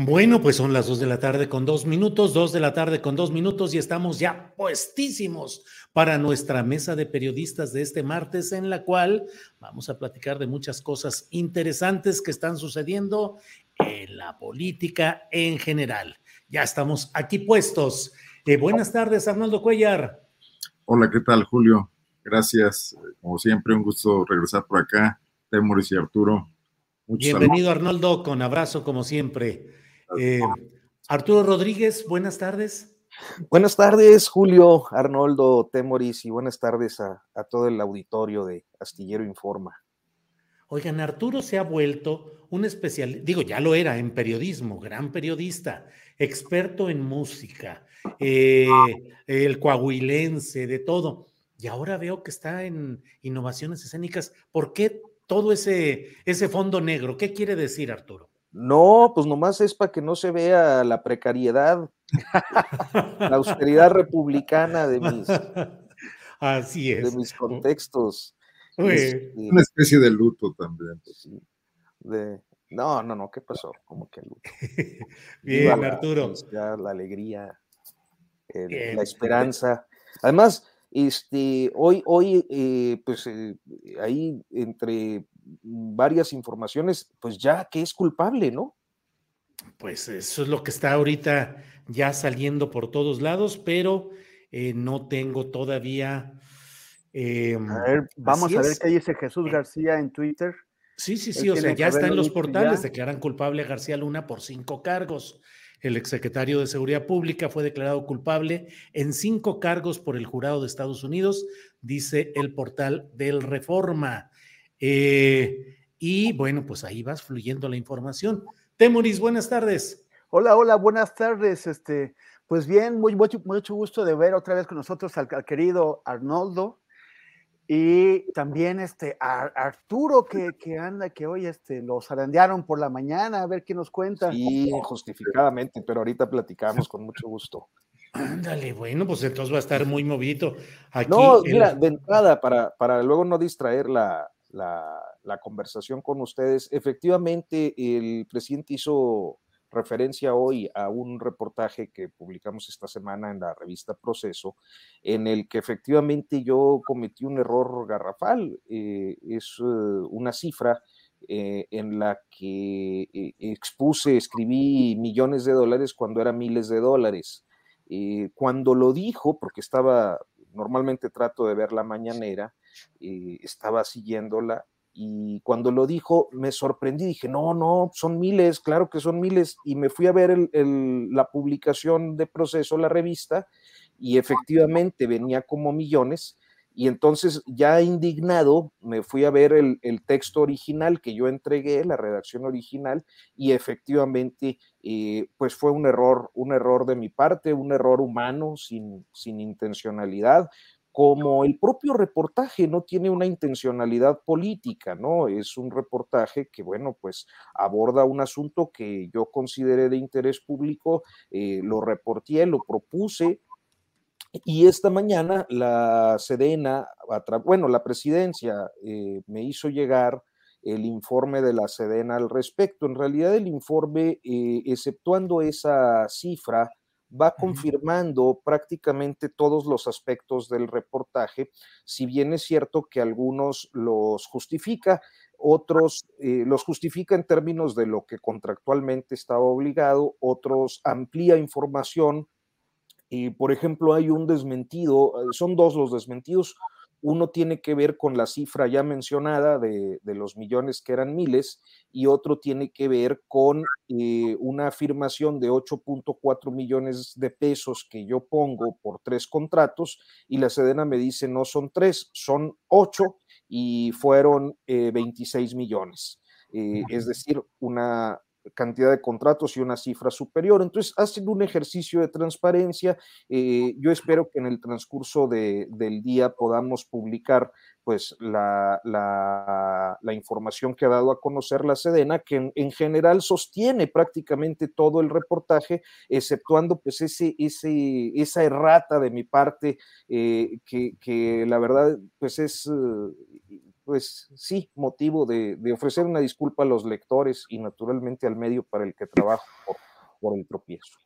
Bueno, pues son las dos de la tarde con dos minutos, dos de la tarde con dos minutos y estamos ya puestísimos para nuestra mesa de periodistas de este martes en la cual vamos a platicar de muchas cosas interesantes que están sucediendo en la política en general. Ya estamos aquí puestos. Eh, buenas tardes, Arnoldo Cuellar. Hola, ¿qué tal, Julio? Gracias. Como siempre, un gusto regresar por acá. Temoris y Arturo. Bienvenido, Arnoldo, con abrazo como siempre. Eh, Arturo Rodríguez, buenas tardes. Buenas tardes, Julio, Arnoldo, Temoris, y buenas tardes a, a, todo el auditorio de Astillero Informa. Oigan, Arturo se ha vuelto un especial, digo, ya lo era en periodismo, gran periodista, experto en música, eh, el coahuilense, de todo. Y ahora veo que está en innovaciones escénicas. ¿Por qué todo ese, ese fondo negro? ¿Qué quiere decir, Arturo? No, pues nomás es para que no se vea la precariedad, la austeridad republicana de mis, Así es. de mis contextos. Es una especie de luto también. Pues, de, no, no, no, ¿qué pasó? Como que luto. Bien, la, Arturo. La, la alegría, el, Bien. la esperanza. Además, este, hoy, hoy, eh, pues eh, ahí entre varias informaciones, pues ya que es culpable, ¿no? Pues eso es lo que está ahorita ya saliendo por todos lados, pero eh, no tengo todavía. Eh, a ver, vamos a ver qué dice Jesús García en Twitter. Sí, sí, sí, o sea, ya está en los portales, declaran culpable a García Luna por cinco cargos. El exsecretario de Seguridad Pública fue declarado culpable en cinco cargos por el jurado de Estados Unidos, dice el portal del Reforma. Eh, y bueno, pues ahí vas fluyendo la información. Temuris, buenas tardes. Hola, hola, buenas tardes. Este, pues bien, muy, mucho, mucho gusto de ver otra vez con nosotros al, al querido Arnoldo y también este a Arturo que, que, anda, que hoy este, lo zarandearon por la mañana, a ver qué nos cuenta. Sí, justificadamente, pero ahorita platicamos con mucho gusto. Ándale, bueno, pues entonces va a estar muy movido. Aquí no, mira, el... de entrada, para, para luego no distraer la, la, la, conversación con ustedes. Efectivamente, el presidente hizo referencia hoy a un reportaje que publicamos esta semana en la revista Proceso, en el que efectivamente yo cometí un error garrafal. Eh, es uh, una cifra eh, en la que eh, expuse, escribí millones de dólares cuando era miles de dólares. cuando lo dijo, porque estaba, normalmente trato de ver la mañanera, estaba siguiéndola y cuando lo dijo me sorprendí, dije, no, no, son miles, claro que son miles, y me fui a ver la publicación de proceso, la revista, y efectivamente venía como millones, y entonces ya indignado me fui a ver el, el texto original que yo entregué, la redacción original, y efectivamente eh, pues fue un error, un error de mi parte, un error humano sin, sin intencionalidad, como el propio reportaje no tiene una intencionalidad política, ¿no? Es un reportaje que, bueno, pues aborda un asunto que yo consideré de interés público, eh, lo reporté, lo propuse, y esta mañana la Sedena, bueno, la presidencia eh, me hizo llegar el informe de la Sedena al respecto. En realidad el informe, eh, exceptuando esa cifra, va confirmando prácticamente todos los aspectos del reportaje, si bien es cierto que algunos los justifica, otros eh, los justifica en términos de lo que contractualmente estaba obligado, otros amplía información. Y, por ejemplo, hay un desmentido, eh, son dos los desmentidos. Uno tiene que ver con la cifra ya mencionada de, los millones que eran miles y otro tiene que ver con eh, una afirmación de 8.4 millones de pesos que yo pongo por tres contratos y la Sedena me dice no son tres, son ocho y fueron 26 eh, millones. Eh, es decir, una cantidad de contratos y una cifra superior. Entonces, hacen un ejercicio de transparencia. Eh, yo espero que en el transcurso del día podamos publicar pues la, la, información que ha dado a conocer la Sedena, que en, general sostiene prácticamente todo el reportaje, exceptuando pues ese, ese, esa errata de mi parte, que, que, la verdad pues es pues sí, motivo de, ofrecer una disculpa a los lectores y naturalmente al medio para el que trabajo por, el tropiezo.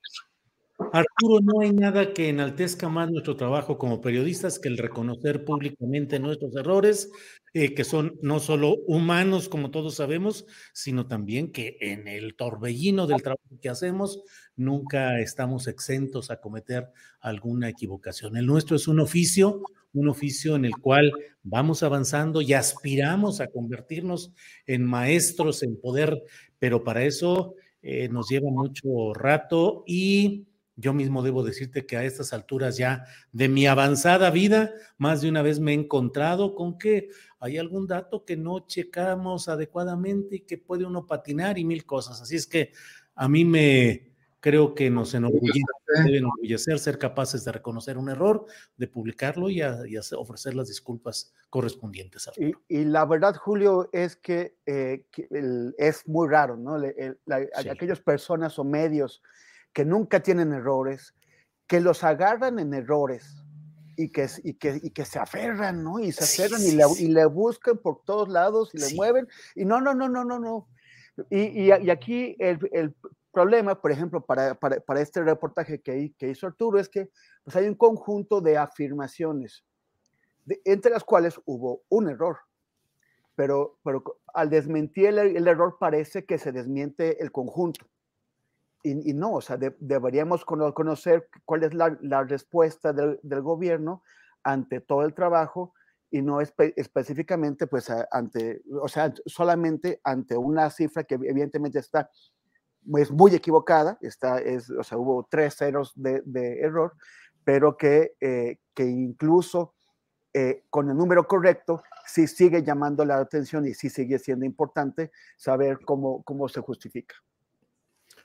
Arturo, no hay nada que enaltezca más nuestro trabajo como periodistas que el reconocer públicamente nuestros errores, eh, que son no solo humanos, como todos sabemos, sino también que en el torbellino del trabajo que hacemos nunca estamos exentos a cometer alguna equivocación. El nuestro es un oficio, un oficio en el cual vamos avanzando y aspiramos a convertirnos en maestros en poder, pero para eso eh, nos lleva mucho rato y yo mismo debo decirte que a estas alturas ya de mi avanzada vida, más de una vez me he encontrado con que hay algún dato que no checamos adecuadamente y que puede uno patinar y mil cosas. Así es que a mí me, creo que nos enorgullece, debe enorgullecer ser capaces de reconocer un error, de publicarlo y, ofrecer las disculpas correspondientes. Y, y, la verdad, Julio, es que, eh, es muy raro, ¿no? Aquellas personas o medios que nunca tienen errores, que los agarran en errores y que, y que, y que se aferran, ¿no? Y se aferran y, le, y, le, buscan por todos lados y le mueven. Y no, no, no, no, no, no. Y, y, aquí el, el, problema, por ejemplo, para, para, para este reportaje que, que, hizo Arturo, es que pues hay un conjunto de afirmaciones, entre las cuales hubo un error. Pero, pero al desmentir el, error parece que se desmiente el conjunto. Y, y no, o sea, deberíamos conocer cuál es la, la respuesta del, del, gobierno ante todo el trabajo y no específicamente, pues, ante, o sea, solamente ante una cifra que evidentemente está es muy equivocada, está, es, o sea, hubo tres ceros de, error, pero que, eh, que incluso eh, con el número correcto sí sigue llamando la atención y sí sigue siendo importante saber cómo, cómo se justifica.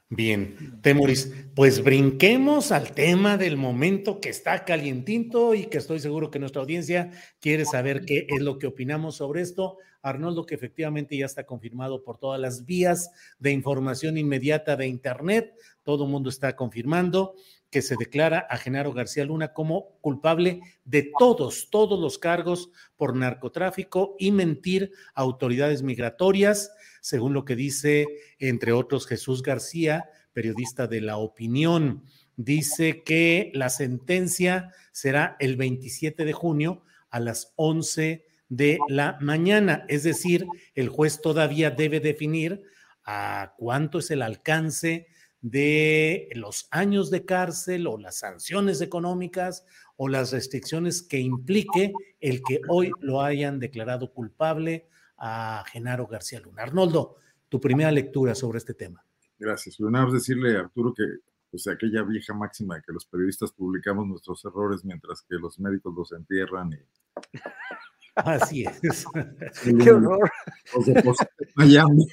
Bien, Temuris, pues brinquemos al tema del momento que está calientito y que estoy seguro que nuestra audiencia quiere saber qué es lo que opinamos sobre esto. Arnoldo, que efectivamente ya está confirmado por todas las vías de información inmediata de Internet, todo el mundo está confirmando que se declara a Genaro García Luna como culpable de todos, todos los cargos por narcotráfico y mentir a autoridades migratorias, según lo que dice, entre otros, Jesús García, periodista de La Opinión. Dice que la sentencia será el 27 de junio a las 11 de la mañana, es decir, el juez todavía debe definir a cuánto es el alcance de los años de cárcel o las sanciones económicas o las restricciones que implique el que hoy lo hayan declarado culpable a Genaro García Luna. Arnoldo, tu primera lectura sobre este tema. Gracias. Bueno, decirle a Arturo que pues aquella vieja máxima de que los periodistas publicamos nuestros errores mientras que los médicos los entierran y Así es. Qué horror. Miami.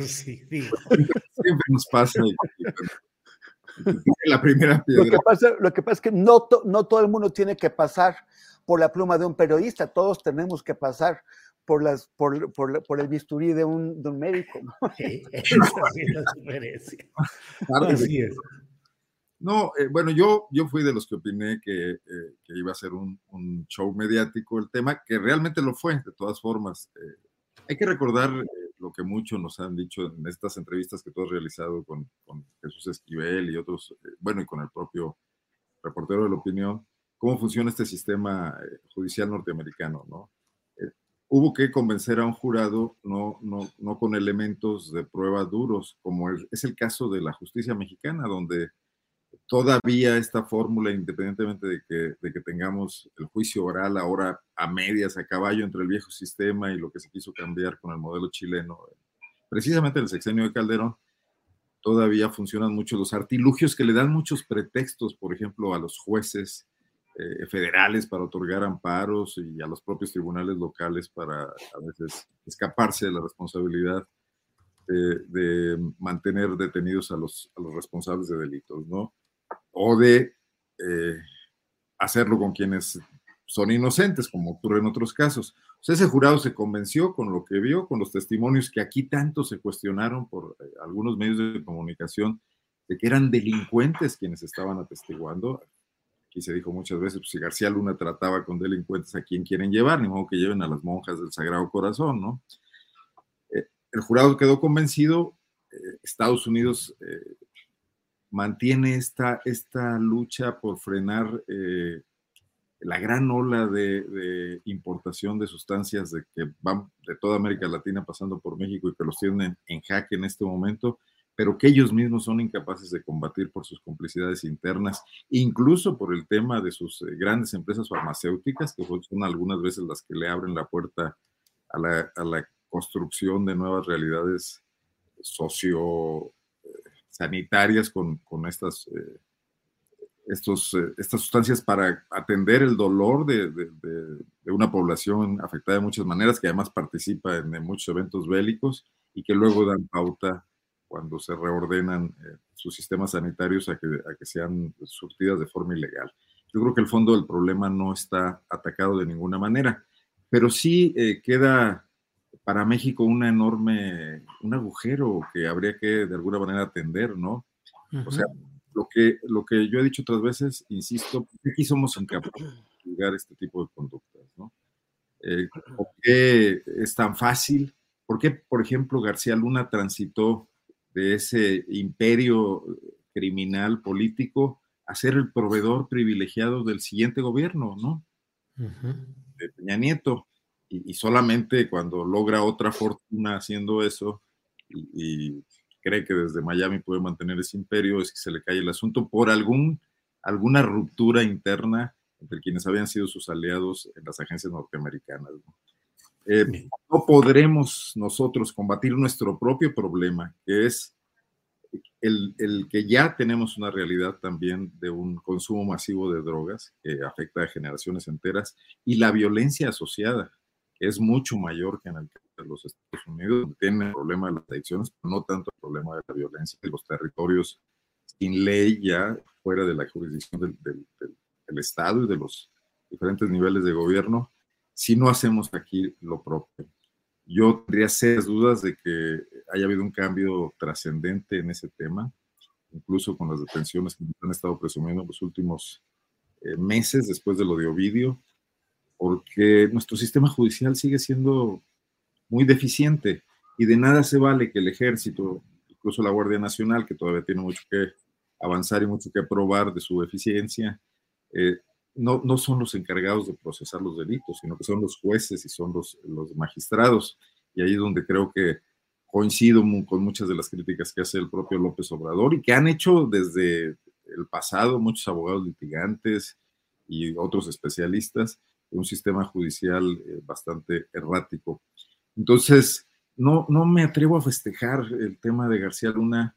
sí, Siempre nos pasa. La primera piedra. Lo que pasa, lo que pasa es que no, no todo el mundo tiene que pasar por la pluma de un periodista, todos tenemos que pasar por, las, por, por, por el bisturí de un, de un médico. ¿no? Sí, es la diferencia. Así es. No, eh, bueno, yo, yo fui de los que opiné que, eh, iba a ser un, show mediático el tema, que realmente lo fue, de todas formas. Eh, Hay que recordar lo que muchos nos han dicho en estas entrevistas que tú has realizado con, con Jesús Esquivel y otros, bueno, y con el propio reportero de la opinión, cómo funciona este sistema judicial norteamericano, ¿no? hubo que convencer a un jurado no, no, no con elementos de prueba duros, como es el caso de la justicia mexicana, donde todavía esta fórmula, independientemente de que, de que, tengamos el juicio oral ahora a medias, a caballo entre el viejo sistema y lo que se quiso cambiar con el modelo chileno, precisamente en el sexenio de Calderón, todavía funcionan mucho los artilugios que le dan muchos pretextos, por ejemplo, a los jueces eh, federales para otorgar amparos y a los propios tribunales locales para a veces escaparse de la responsabilidad de, mantener detenidos a los, a los responsables de delitos, ¿no? O de eh, hacerlo con quienes son inocentes, como ocurre en otros casos. Ese jurado se convenció con lo que vio, con los testimonios que aquí tanto se cuestionaron por eh, algunos medios de comunicación, de que eran delincuentes quienes estaban atestiguando. Aquí se dijo muchas veces, pues si García Luna trataba con delincuentes, ¿a quién quieren llevar? Ni modo que lleven a las monjas del Sagrado Corazón, ¿no? el jurado quedó convencido, eh, Estados Unidos eh, mantiene esta, esta lucha por frenar eh, la gran ola de, importación de sustancias de que van de toda América Latina pasando por México y que los tienen en jaque en este momento, pero que ellos mismos son incapaces de combatir por sus complicidades internas, incluso por el tema de sus grandes empresas farmacéuticas, que son algunas veces las que le abren la puerta a la, a la construcción de nuevas realidades socio sanitarias con, con estas, eh, estos, eh, estas sustancias para atender el dolor de, de, una población afectada de muchas maneras, que además participa en, muchos eventos bélicos y que luego dan pauta cuando se reordenan eh, sus sistemas sanitarios a que, a que sean surtidas de forma ilegal. Yo creo que el fondo del problema no está atacado de ninguna manera, pero sí queda para México una enorme, un agujero que habría que de alguna manera atender, ¿no? O sea, lo que, lo que yo he dicho otras veces, insisto, aquí somos incapaces de juzgar este tipo de conductas, ¿no? Eh, ¿Por qué es tan fácil? ¿Por qué, por ejemplo, García Luna transitó de ese imperio criminal político a ser el proveedor privilegiado del siguiente gobierno, ¿no? De Peña Nieto y, solamente cuando logra otra fortuna haciendo eso y, cree que desde Miami puede mantener ese imperio, es que se le cae el asunto por algún, alguna ruptura interna entre quienes habían sido sus aliados en las agencias norteamericanas. ¿no? Eh, no podremos nosotros combatir nuestro propio problema, que es el, el, que ya tenemos una realidad también de un consumo masivo de drogas que afecta a generaciones enteras y la violencia asociada es mucho mayor que en el de los Estados Unidos, donde el problema de las adicciones, pero no tanto el problema de la violencia de los territorios sin ley ya fuera de la jurisdicción del, Estado y de los diferentes niveles de gobierno, si no hacemos aquí lo propio. Yo tendría serias dudas de que haya habido un cambio trascendente en ese tema, incluso con las detenciones que han estado presumiendo los últimos eh, meses después de lo de Ovidio porque nuestro sistema judicial sigue siendo muy deficiente y de nada se vale que el ejército, incluso la Guardia Nacional, que todavía tiene mucho que avanzar y mucho que probar de su eficiencia, eh, no, no, son los encargados de procesar los delitos, sino que son los jueces y son los, los magistrados. Y ahí es donde creo que coincido con muchas de las críticas que hace el propio López Obrador y que han hecho desde el pasado muchos abogados litigantes y otros especialistas, un sistema judicial eh, bastante errático. Entonces, no, no me atrevo a festejar el tema de García Luna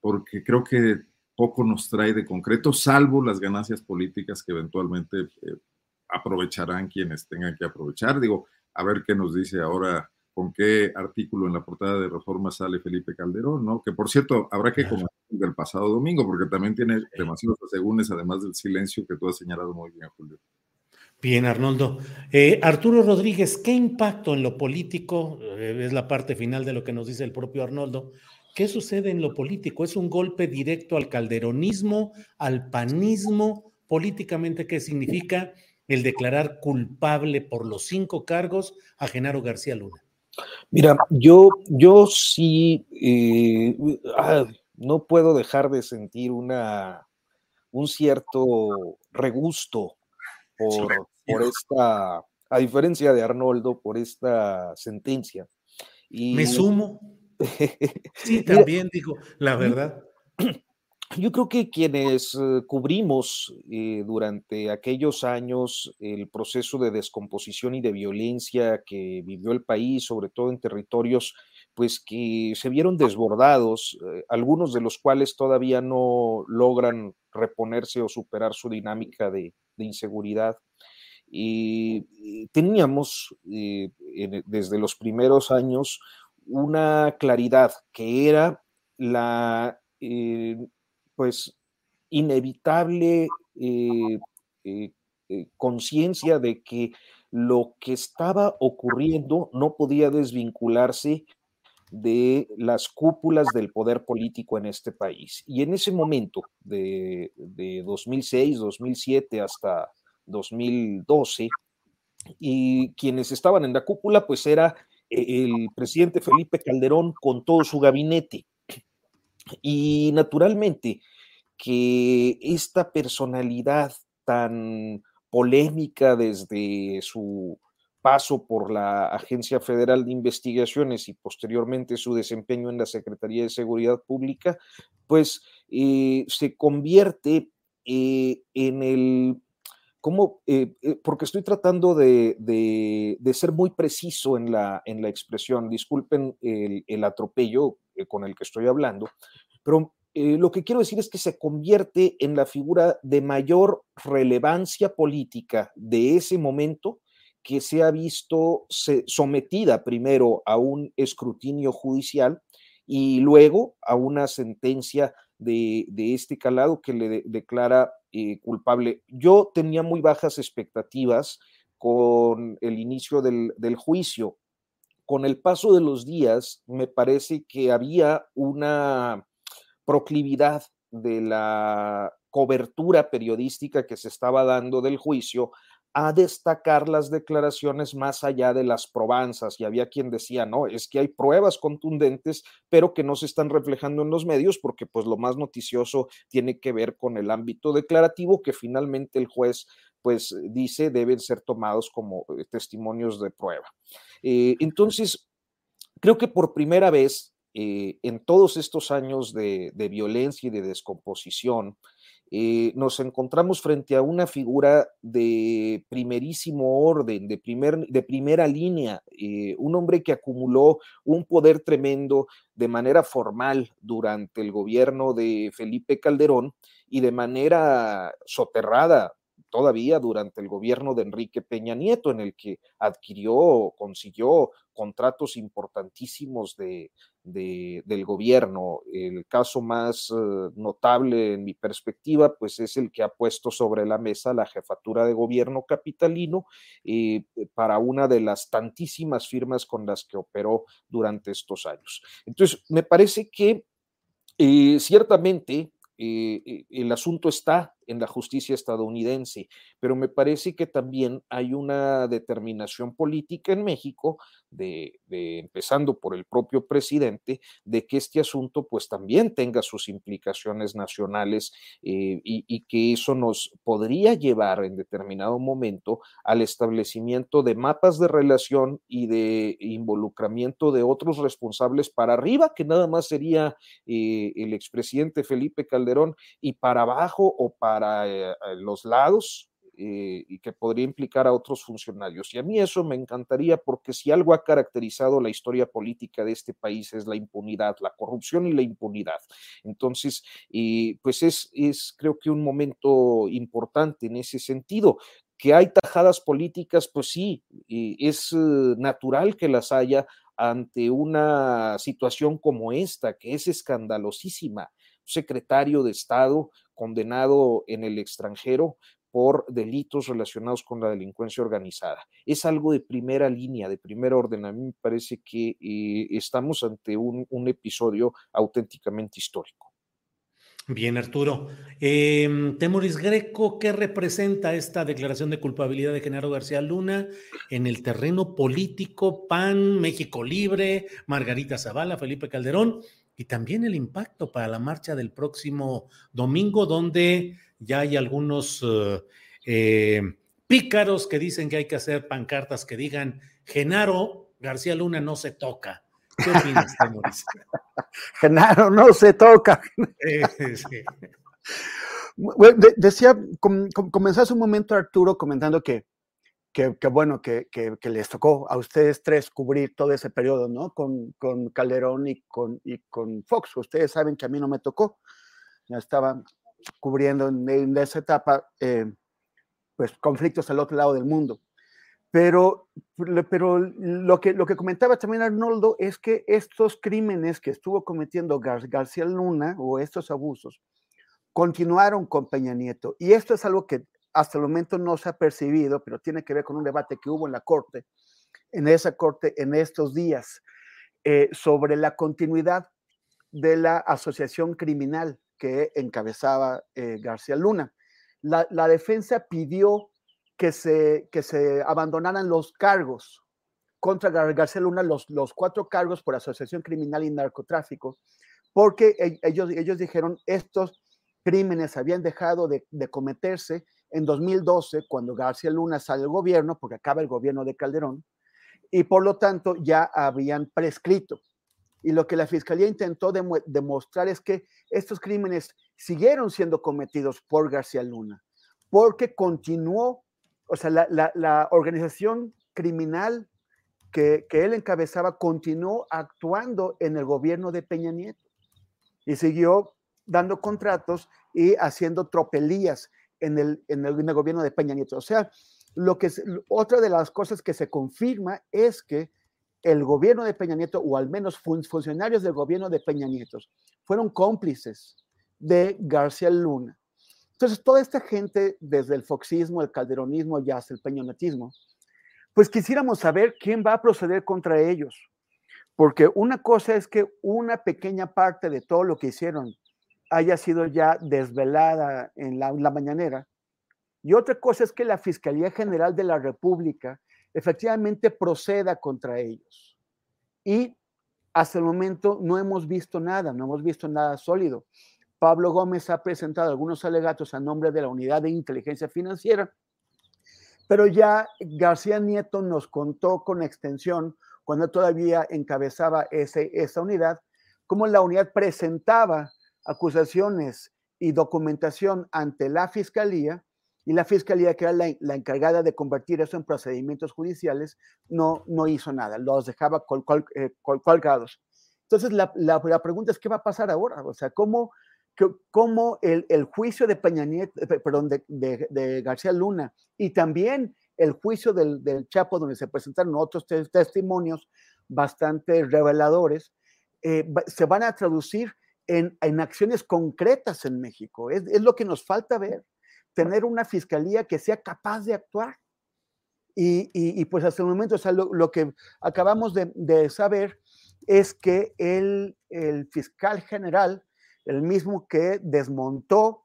porque creo que poco nos trae de concreto, salvo las ganancias políticas que eventualmente eh, aprovecharán quienes tengan que aprovechar. Digo, a ver qué nos dice ahora, con qué artículo en la portada de Reforma sale Felipe Calderón, ¿no? Que por cierto, habrá que comentar del pasado domingo, porque también tiene demasiados asegúnes, además del silencio que tú has señalado muy bien, Julio. Bien, Arnoldo. Eh, Arturo Rodríguez, ¿qué impacto en lo político? Eh, es la parte final de lo que nos dice el propio Arnoldo. ¿Qué sucede en lo político? ¿Es un golpe directo al calderonismo, al panismo? Políticamente, ¿qué significa el declarar culpable por los cinco cargos a Genaro García Luna? Mira, yo, yo sí eh, ah, no puedo dejar de sentir una, un cierto regusto por, por esta, a diferencia de Arnoldo, por esta sentencia. Y, Me sumo. sí, también digo, la verdad. Yo creo que quienes eh, cubrimos eh, durante aquellos años el proceso de descomposición y de violencia que vivió el país, sobre todo en territorios pues que se vieron desbordados, eh, algunos de los cuales todavía no logran reponerse o superar su dinámica de, inseguridad. Y, teníamos desde los primeros años una claridad que era la pues inevitable eh, eh, eh, conciencia de que lo que estaba ocurriendo no podía desvincularse de las cúpulas del poder político en este país. Y en ese momento, de, de 2006, 2007 hasta 2012, y quienes estaban en la cúpula, pues era el presidente Felipe Calderón con todo su gabinete. Y naturalmente que esta personalidad tan polémica desde su paso por la Agencia Federal de Investigaciones y posteriormente su desempeño en la Secretaría de Seguridad Pública, pues eh, se convierte eh, en el, ¿cómo? Eh, porque estoy tratando de, ser muy preciso en la, en la expresión, disculpen el atropello, eh, con el que estoy hablando, pero eh, lo que quiero decir es que se convierte en la figura de mayor relevancia política de ese momento que se ha visto sometida primero a un escrutinio judicial y luego a una sentencia de, este calado que le declara eh, culpable. Yo tenía muy bajas expectativas con el inicio del, del juicio con el paso de los días, me parece que había una proclividad de la cobertura periodística que se estaba dando del juicio a destacar las declaraciones más allá de las probanzas. Y había quien decía, no, es que hay pruebas contundentes, pero que no se están reflejando en los medios porque pues lo más noticioso tiene que ver con el ámbito declarativo que finalmente el juez pues dice deben ser tomados como eh, testimonios de prueba. Eh, entonces, creo que por primera vez eh, en todos estos años de, violencia y de descomposición, nos encontramos frente a una figura de primerísimo orden, de, primer, de primera línea, un hombre que acumuló un poder tremendo de manera formal durante el gobierno de Felipe Calderón y de manera soterrada todavía durante el gobierno de Enrique Peña Nieto, en el que adquirió, consiguió contratos importantísimos de, del gobierno. El caso más eh, notable en mi perspectiva, pues es el que ha puesto sobre la mesa la jefatura de gobierno capitalino eh, para una de las tantísimas firmas con las que operó durante estos años. Entonces, me parece que eh, ciertamente el asunto está en la justicia estadounidense, pero me parece que también hay una determinación política en México, de, empezando por el propio presidente, de que este asunto pues también tenga sus implicaciones nacionales eh, y, y, que eso nos podría llevar en determinado momento al establecimiento de mapas de relación y de involucramiento de otros responsables para arriba, que nada más sería eh, el expresidente Felipe Calderón, y para abajo o para para eh, los lados eh, y que podría implicar a otros funcionarios. Y a mí eso me encantaría porque si algo ha caracterizado la historia política de este país es la impunidad, la corrupción y la impunidad. Entonces, eh, pues es, es creo que un momento importante en ese sentido. Que hay tajadas políticas, pues sí, es natural que las haya ante una situación como esta, que es escandalosísima. Secretario de Estado condenado en el extranjero por delitos relacionados con la delincuencia organizada. Es algo de primera línea, de primer orden. A mí me parece que eh, estamos ante un, episodio auténticamente histórico. Bien, Arturo. Eh, Temoris Greco, ¿qué representa esta declaración de culpabilidad de Genaro García Luna en el terreno político, PAN, México Libre, Margarita Zavala, Felipe Calderón, y también el impacto para la marcha del próximo domingo, donde ya hay algunos uh, eh, pícaros que dicen que hay que hacer pancartas que digan Genaro García Luna no se toca. ¿Qué opinas, Temoris? Genaro no se toca. Eh, sí. bueno, de, decía, com, com, comenzó hace un momento Arturo comentando que, que, bueno, que, les tocó a ustedes tres cubrir todo ese periodo, ¿no? Con, Calderón y con, Fox. Ustedes saben que a mí no me tocó. Ya estaba cubriendo en, esa etapa, eh, pues, conflictos al otro lado del mundo. Pero, pero lo, que, lo que comentaba también Arnoldo es que estos crímenes que estuvo cometiendo Gar García Luna o estos abusos continuaron con Peña Nieto. Y esto es algo que hasta el momento no se ha percibido, pero tiene que ver con un debate que hubo en la Corte, en esa Corte, en estos días, eh, sobre la continuidad de la asociación criminal que encabezaba eh, García Luna. La, la defensa pidió que se, que se abandonaran los cargos contra García Luna, los, los cuatro cargos por asociación criminal y narcotráfico, porque e, ellos, ellos dijeron estos crímenes habían dejado de, de cometerse en 2012, cuando García Luna sale del gobierno, porque acaba el gobierno de Calderón, y por lo tanto ya habían prescrito. Y lo que la fiscalía intentó demostrar es que estos crímenes siguieron siendo cometidos por García Luna, porque continuó o sea, la, organización criminal que, que, él encabezaba continuó actuando en el gobierno de Peña Nieto y siguió dando contratos y haciendo tropelías en el, en el, gobierno de Peña Nieto. O sea, lo que otra de las cosas que se confirma es que el gobierno de Peña Nieto, o al menos fun, funcionarios del gobierno de Peña Nieto, fueron cómplices de García Luna entonces, toda esta gente, desde el foxismo, el calderonismo y hasta el peñonetismo, pues quisiéramos saber quién va a proceder contra ellos. Porque una cosa es que una pequeña parte de todo lo que hicieron haya sido ya desvelada en la, la mañanera. Y otra cosa es que la Fiscalía General de la República efectivamente proceda contra ellos. Y hasta el momento no hemos visto nada, no hemos visto nada sólido. Pablo Gómez ha presentado algunos alegatos a nombre de la Unidad de Inteligencia Financiera, pero ya García Nieto nos contó con extensión, cuando todavía encabezaba ese, esa unidad, cómo la unidad presentaba acusaciones y documentación ante la Fiscalía, y la Fiscalía, que era la, encargada de convertir eso en procedimientos judiciales, no, no hizo nada, los dejaba col, col, eh, col, colgados. Entonces, la, la, la, pregunta es, ¿qué va a pasar ahora? O sea, ¿cómo cómo el, el, juicio de Peña Nieto, eh, perdón, de, de, de, García Luna y también el juicio del, del Chapo, donde se presentaron otros te testimonios bastante reveladores, eh, se van a traducir en, en, acciones concretas en México. Es, es, lo que nos falta ver, tener una fiscalía que sea capaz de actuar. Y, y, y pues hasta el momento, o sea, lo, lo que acabamos de, saber es que el, el fiscal general el mismo que desmontó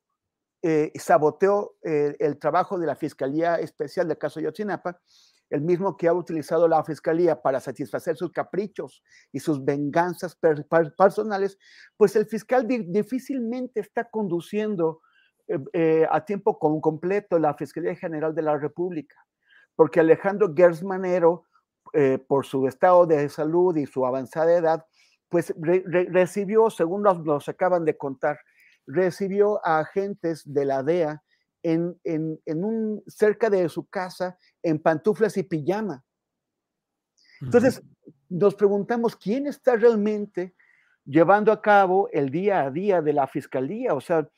eh, saboteó eh, el trabajo de la Fiscalía Especial del caso Yotzinapa, el mismo que ha utilizado la Fiscalía para satisfacer sus caprichos y sus venganzas per, per, personales, pues el fiscal di difícilmente está conduciendo eh, eh a tiempo completo la Fiscalía General de la República, porque Alejandro Gersmanero, eh, por su estado de salud y su avanzada edad, pues re, re, recibió, según nos, nos, acaban de contar, recibió a agentes de la DEA en, en, en un, cerca de su casa en pantuflas y pijama. Entonces, uh -huh. nos preguntamos quién está realmente llevando a cabo el día a día de la fiscalía. O sea,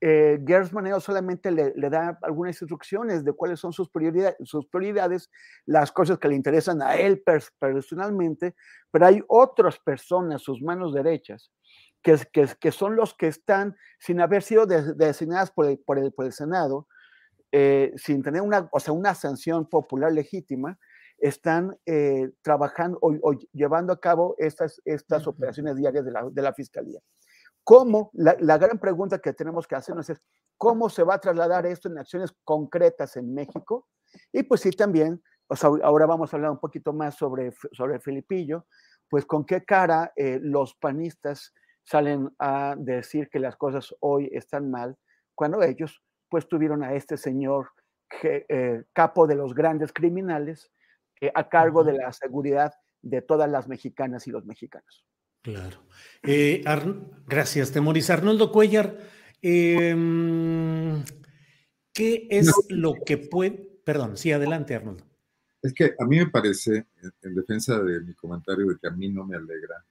eh, Gers Manero solamente le, le, da algunas instrucciones de cuáles son sus prioridades, sus prioridades, las cosas que le interesan a él personalmente, pero hay otras personas, sus manos derechas, que, que, que son los que están, sin haber sido de, de designadas por el, por el, por el Senado, eh, sin tener una, o sea, una sanción popular legítima, están eh, trabajando o, o, llevando a cabo estas, estas operaciones diarias de la, de la Fiscalía. ¿cómo? La, la, gran pregunta que tenemos que hacernos es, ¿cómo se va a trasladar esto en acciones concretas en México? Y pues sí, también, pues ahora vamos a hablar un poquito más sobre, sobre Filipillo, pues con qué cara eh, los panistas salen a decir que las cosas hoy están mal, cuando ellos pues tuvieron a este señor eh, capo de los grandes criminales eh, a cargo de la seguridad de todas las mexicanas y los mexicanos. Claro. Eh, gracias, Temoris. Arnoldo Cuellar, em, ¿qué es lo que puede... Perdón, sí, adelante, Arnoldo. Es que a mí me parece, en defensa de mi comentario de que a mí no me alegra,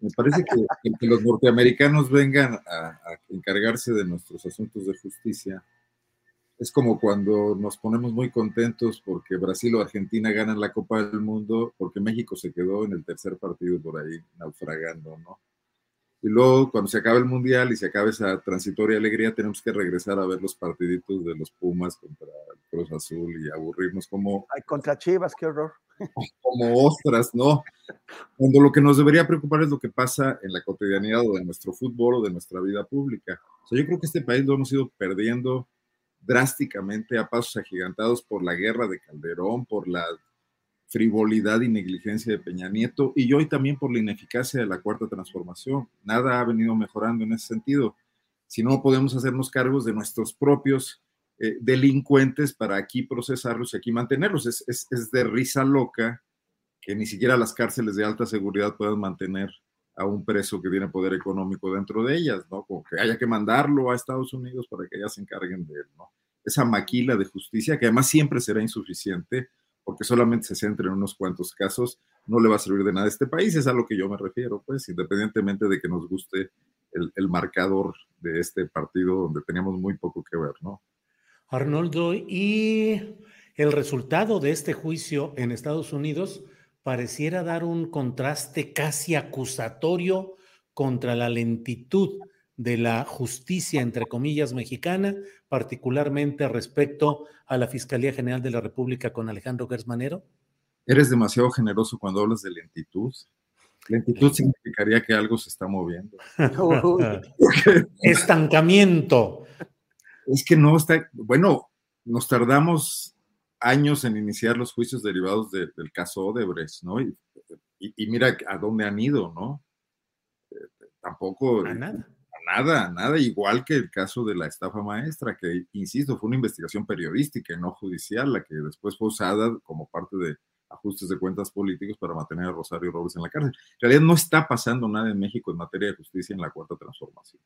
me parece que, los norteamericanos vengan a, encargarse de nuestros asuntos de justicia es como cuando nos ponemos muy contentos porque Brasil o Argentina ganan la Copa del Mundo, porque México se quedó en el tercer partido por ahí naufragando, ¿no? Y luego, cuando se acaba el Mundial y se acaba esa transitoria alegría, tenemos que regresar a ver los partiditos de los Pumas contra el Cruz Azul y aburrirnos como... Ay, contra Chivas, qué horror. Como ostras, ¿no? Cuando lo que nos debería preocupar es lo que pasa en la cotidianidad o de nuestro fútbol o de nuestra vida pública. O sea, yo creo que este país lo hemos ido perdiendo drásticamente a pasos agigantados por la guerra de Calderón, por la frivolidad y negligencia de Peña Nieto y hoy también por la ineficacia de la cuarta transformación. Nada ha venido mejorando en ese sentido. Si no podemos hacernos cargos de nuestros propios eh, delincuentes para aquí procesarlos y aquí mantenerlos. Es, es, es, de risa loca que ni siquiera las cárceles de alta seguridad puedan mantener a un preso que tiene poder económico dentro de ellas, ¿no? Como que haya que mandarlo a Estados Unidos para que ellas se encarguen de él, ¿no? esa maquila de justicia, que además siempre será insuficiente, porque solamente se centra en unos cuantos casos, no le va a servir de nada a este país, es a lo que yo me refiero, pues, independientemente de que nos guste el, el marcador de este partido donde teníamos muy poco que ver, ¿no? Arnoldo, y el resultado de este juicio en Estados Unidos pareciera dar un contraste casi acusatorio contra la lentitud de la justicia, entre comillas, mexicana, particularmente respecto a la Fiscalía General de la República con Alejandro Gersmanero? Eres demasiado generoso cuando hablas de lentitud. Lentitud significaría que algo se está moviendo. Estancamiento. Es que no está, bueno, nos tardamos años en iniciar los juicios derivados del caso Odebrecht, ¿no? Y, y, mira a dónde han ido, ¿no? Eh, tampoco. A nada nada, nada igual que el caso de la estafa maestra, que, insisto, fue una investigación periodística y no judicial, la que después fue usada como parte de ajustes de cuentas políticos para mantener a Rosario Robles en la cárcel. En realidad no está pasando nada en México en materia de justicia en la cuarta transformación.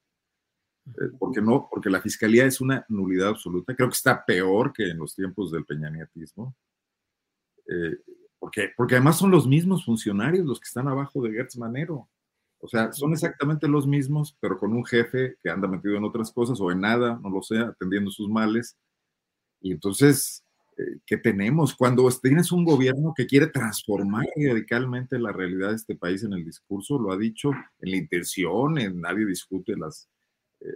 Eh, porque no, porque la fiscalía es una nulidad absoluta. Creo que está peor que en los tiempos del peñanietismo. Eh, porque, porque además son los mismos funcionarios los que están abajo de Gertz Manero. O sea, son exactamente los mismos, pero con un jefe que anda metido en otras cosas o en nada, no lo sé, atendiendo sus males. Y entonces, eh, ¿qué tenemos? Cuando tienes un gobierno que quiere transformar radicalmente la realidad de este país en el discurso, lo ha dicho en la intención, en nadie discute las, eh,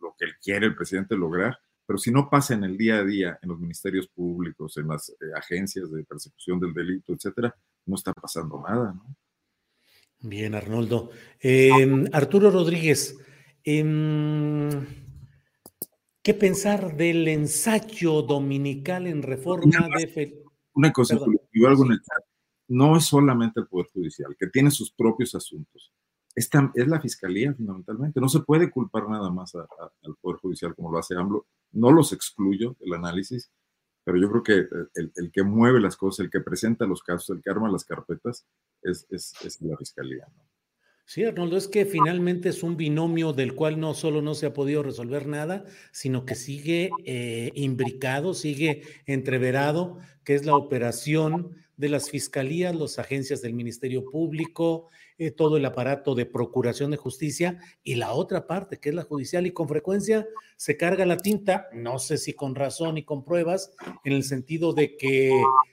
lo que quiere el presidente lograr, pero si no pasa en el día a día, en los ministerios públicos, en las eh, agencias de persecución del delito, etcétera, no está pasando nada, ¿no? Bien, Arnoldo. Em, Arturo Rodríguez, em, ¿qué pensar del ensayo dominical en reforma de... Una cosa, yo algo en el chat. No es solamente el Poder Judicial, que tiene sus propios asuntos. Es, es la Fiscalía, fundamentalmente. No se puede culpar nada más al Poder Judicial como lo hace AMLO. No los excluyo del análisis, pero yo creo que el, el, que mueve las cosas, el que presenta los casos, el que arma las carpetas, es, es, es la fiscalía. ¿no? Sí, Arnoldo, es que finalmente es un binomio del cual no solo no se ha podido resolver nada, sino que sigue eh, imbricado, sigue entreverado, que es la operación de las fiscalías, las agencias del Ministerio Público, eh, todo el aparato de procuración de justicia y la otra parte, que es la judicial, y con frecuencia se carga la tinta, no sé si con razón y con pruebas, en el sentido de que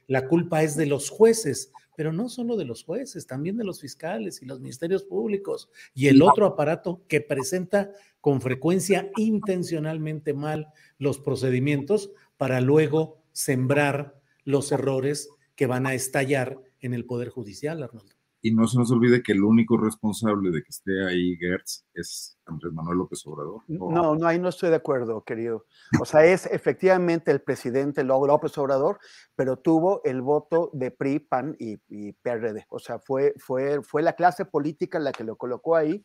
la culpa es de los jueces, pero no solo de los jueces, también de los fiscales y los ministerios públicos y el otro aparato que presenta con frecuencia intencionalmente mal los procedimientos para luego sembrar los errores que van a estallar en el Poder Judicial, Arnoldo. Y no se nos olvide que el único responsable de que esté ahí Gertz es Andrés Manuel López Obrador. No, no, ahí no estoy de acuerdo, querido. O sea, es efectivamente el presidente López Obrador, pero tuvo el voto de PRI, PAN y, PRD. O sea, fue, fue, fue la clase política la que lo colocó ahí.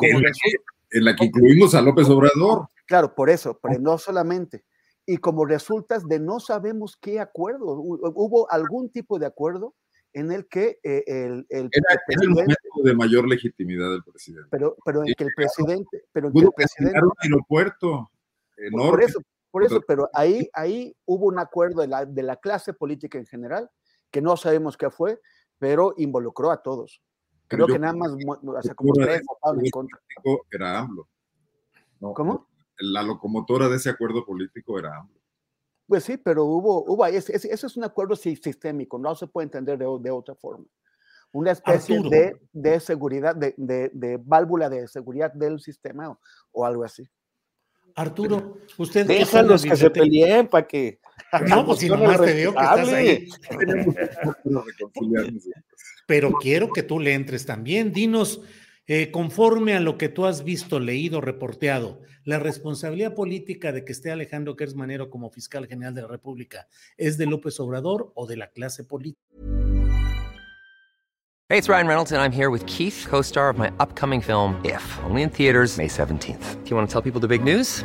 en, la que, en la que incluimos a López Obrador. Claro, por eso, pero no solamente. Y como resultas de no sabemos qué acuerdo, hubo algún tipo de acuerdo en el que eh, el, el, era, el momento de mayor legitimidad del presidente. Pero, pero en que el presidente, pero en que el presidente un aeropuerto enorme. Por eso, por eso, pero ahí, ahí hubo un acuerdo de la, de la clase política en general, que no sabemos qué fue, pero involucró a todos. Creo que nada más, o sea, como tres votaron en contra. Era AMLO. ¿Cómo? La locomotora de ese acuerdo político era AMLO. Pues sí, pero hubo, hubo ese, ese es un acuerdo sistémico, no se puede entender de, de otra forma. Una especie de, de, seguridad, de, de, válvula de seguridad del sistema o, o algo así. Arturo, usted. Déjalos que se peleen para que. No, pues si nomás te veo que estás ahí. Pero quiero que tú le entres también. Dinos, eh, conforme a lo que tú has visto, leído, reporteado, la responsabilidad política de que esté Alejandro Gers Manero como fiscal general de la República es de López Obrador o de la clase política. Hey, it's Ryan Reynolds and I'm here with Keith, co-star of my upcoming film If, only in theaters May 17th. Do you want to tell people the big news?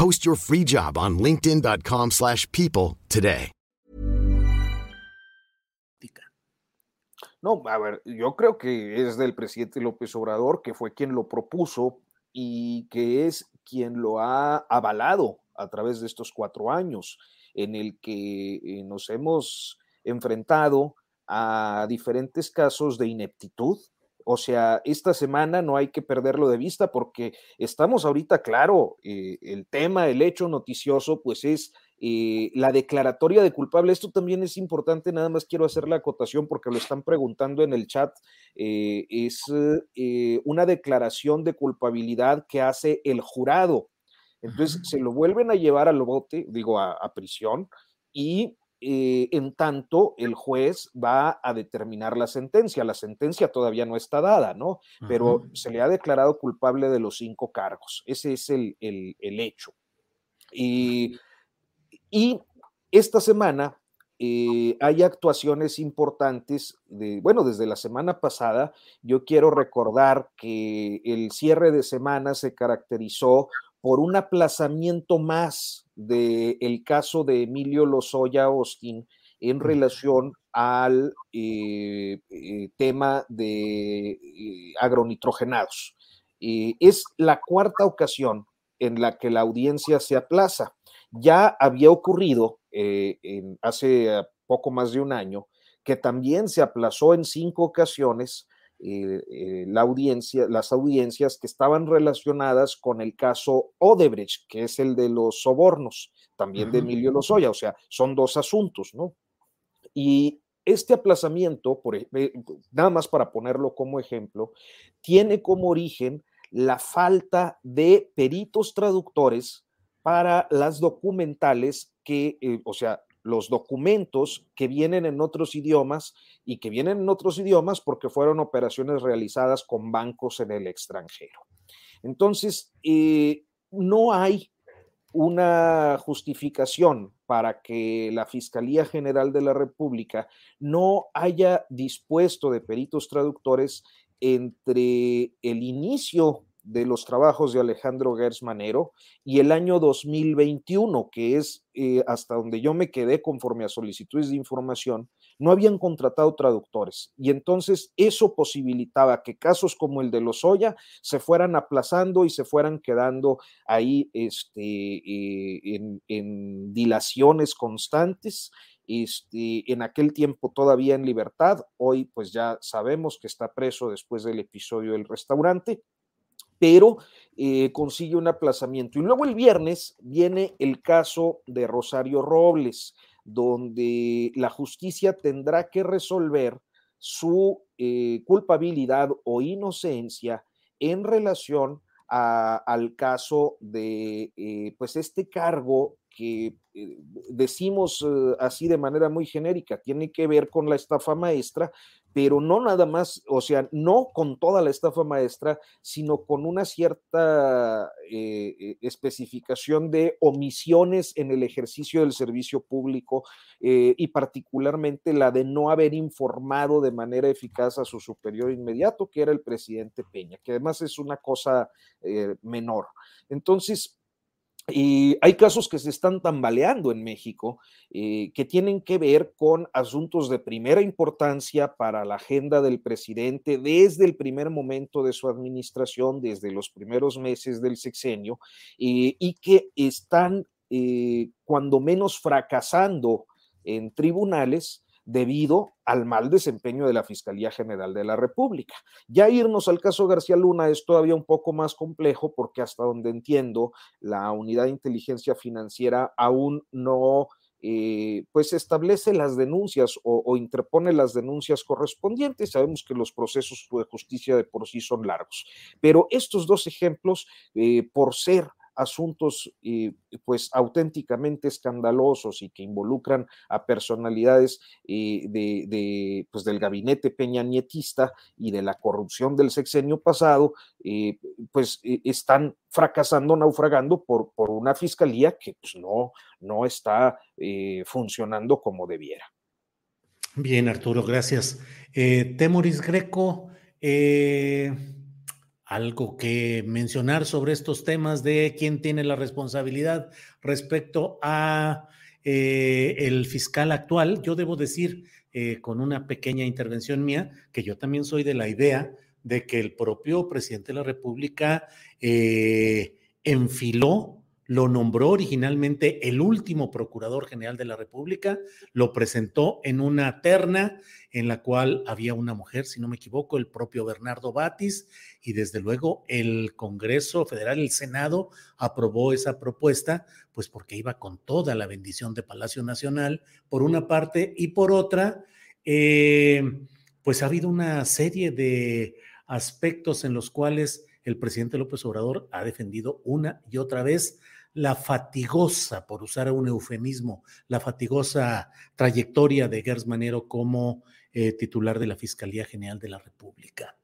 Post your free job on linkedin.com/people today. No, a ver, yo creo que es del presidente López Obrador, que fue quien lo propuso y que es quien lo ha avalado a través de estos cuatro años, en el que eh, nos hemos enfrentado a diferentes casos de ineptitud. O sea, esta semana no hay que perderlo de vista porque estamos ahorita, claro, eh, el tema, el hecho noticioso, pues es eh, la declaratoria de culpable. Esto también es importante, nada más quiero hacer la acotación porque lo están preguntando en el chat. Eh, es una declaración de culpabilidad que hace el jurado. Entonces se lo vuelven a llevar al bote, digo, a prisión, y eh, en tanto el juez va a determinar la sentencia. La sentencia todavía no está dada, ¿no? Pero se le ha declarado culpable de los cinco cargos. Ese es el, hecho. Y, esta semana eh, hay actuaciones importantes. De, bueno, desde la semana pasada, yo quiero recordar que el cierre de semana se caracterizó por un aplazamiento más del caso de Emilio Lozoya Austin en relación al eh, eh, tema de eh, agronitrogenados. es la cuarta ocasión en la que la audiencia se aplaza. Ya había ocurrido hace poco más de un año que también se aplazó en cinco ocasiones eh, eh, la audiencia, las audiencias que estaban relacionadas con el caso Odebrecht, que es el de los sobornos, también de Emilio Lozoya, o sea, son dos asuntos, ¿no? Y este aplazamiento, por, e, nada más para ponerlo como ejemplo, tiene como origen la falta de peritos traductores para las documentales que, eh, o sea, los documentos que vienen en otros idiomas y que vienen en otros idiomas porque fueron operaciones realizadas con bancos en el extranjero. Entonces, eh, no hay una justificación para que la Fiscalía General de la República no haya dispuesto de peritos traductores entre el inicio de los trabajos de Alejandro Gers Manero y el año 2021, que es eh, hasta donde yo me quedé conforme a solicitudes de información, no habían contratado traductores. Y entonces eso posibilitaba que casos como el de Lozoya se fueran aplazando y se fueran quedando ahí este, eh, en, dilaciones constantes. Este, en aquel tiempo todavía en libertad, hoy pues ya sabemos que está preso después del episodio del restaurante, pero eh, consigue un aplazamiento. Y luego el viernes viene el caso de Rosario Robles, donde la justicia tendrá que resolver su eh, culpabilidad o inocencia en relación al caso de eh, pues este cargo que decimos eh, así de manera muy genérica, tiene que ver con la estafa maestra, pero no nada más, o sea, no con toda la estafa maestra, sino con una cierta eh, especificación de omisiones en el ejercicio del servicio público y particularmente la de no haber informado de manera eficaz a su superior inmediato, que era el presidente Peña, que además es una cosa menor. Entonces, y hay casos que se están tambaleando en México eh, que tienen que ver con asuntos de primera importancia para la agenda del presidente desde el primer momento de su administración, desde los primeros meses del sexenio, eh, y que están eh, cuando menos fracasando en tribunales debido al mal desempeño de la Fiscalía General de la República. Ya irnos al caso García Luna es todavía un poco más complejo porque hasta donde entiendo, la unidad de inteligencia financiera aún no eh, pues establece las denuncias o, interpone las denuncias correspondientes. Sabemos que los procesos de justicia de por sí son largos, pero estos dos ejemplos, eh, por ser asuntos eh, pues auténticamente escandalosos y que involucran a personalidades eh, de, pues, del gabinete peñanietista y de la corrupción del sexenio pasado, eh, pues están fracasando, naufragando por, por una fiscalía que pues, no, no está funcionando como debiera. Bien, Arturo, gracias. Temoris Greco, algo que mencionar sobre estos temas de quién tiene la responsabilidad respecto a eh, el fiscal actual. Yo debo decir, eh, con una pequeña intervención mía, que yo también soy de la idea de que el propio presidente de la República eh, enfiló lo nombró originalmente el último procurador general de la República, lo presentó en una terna en la cual había una mujer, si no me equivoco, el propio Bernardo Batis, y desde luego el Congreso Federal, el Senado, aprobó esa propuesta, pues porque iba con toda la bendición de Palacio Nacional, por una parte, y por otra, eh, pues ha habido una serie de aspectos en los cuales el presidente López Obrador ha defendido una y otra vez la fatigosa, por usar un eufemismo, la fatigosa trayectoria de Gers Manero como eh, titular de la Fiscalía General de la República.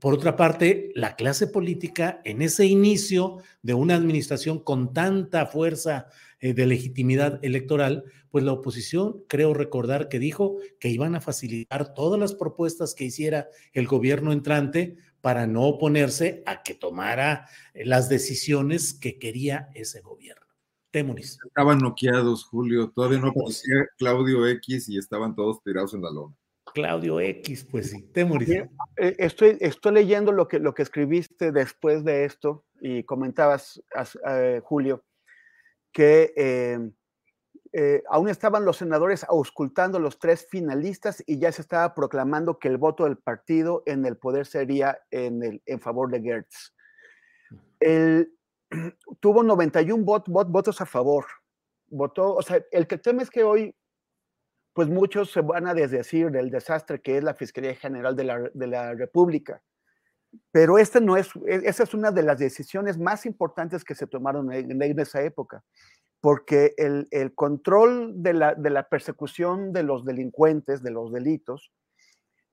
Por otra parte, la clase política en ese inicio de una administración con tanta fuerza eh, de legitimidad electoral, pues la oposición, creo recordar que dijo que iban a facilitar todas las propuestas que hiciera el gobierno entrante para no oponerse a que tomara eh, las decisiones que quería ese gobierno. Temuris. Estaban noqueados, Julio. Todavía no aparecía Claudio X y estaban todos tirados en la lona. Claudio X, pues sí. Temuris. Eh, estoy, estoy leyendo lo que, lo que escribiste después de esto y comentabas, eh, Julio, que eh, aún estaban los senadores auscultando los tres finalistas y ya se estaba proclamando que el voto del partido en el poder sería en, el, en favor de Gertz. El, tuvo 91 votos a favor. Votó, el que teme es que hoy, pues muchos se van a desdecir del desastre que es la Fiscalía General de la, de la República. Pero esta no es, e, esa es una de las decisiones más importantes que se tomaron en esa época porque el, control de la, persecución de los delincuentes, de los delitos,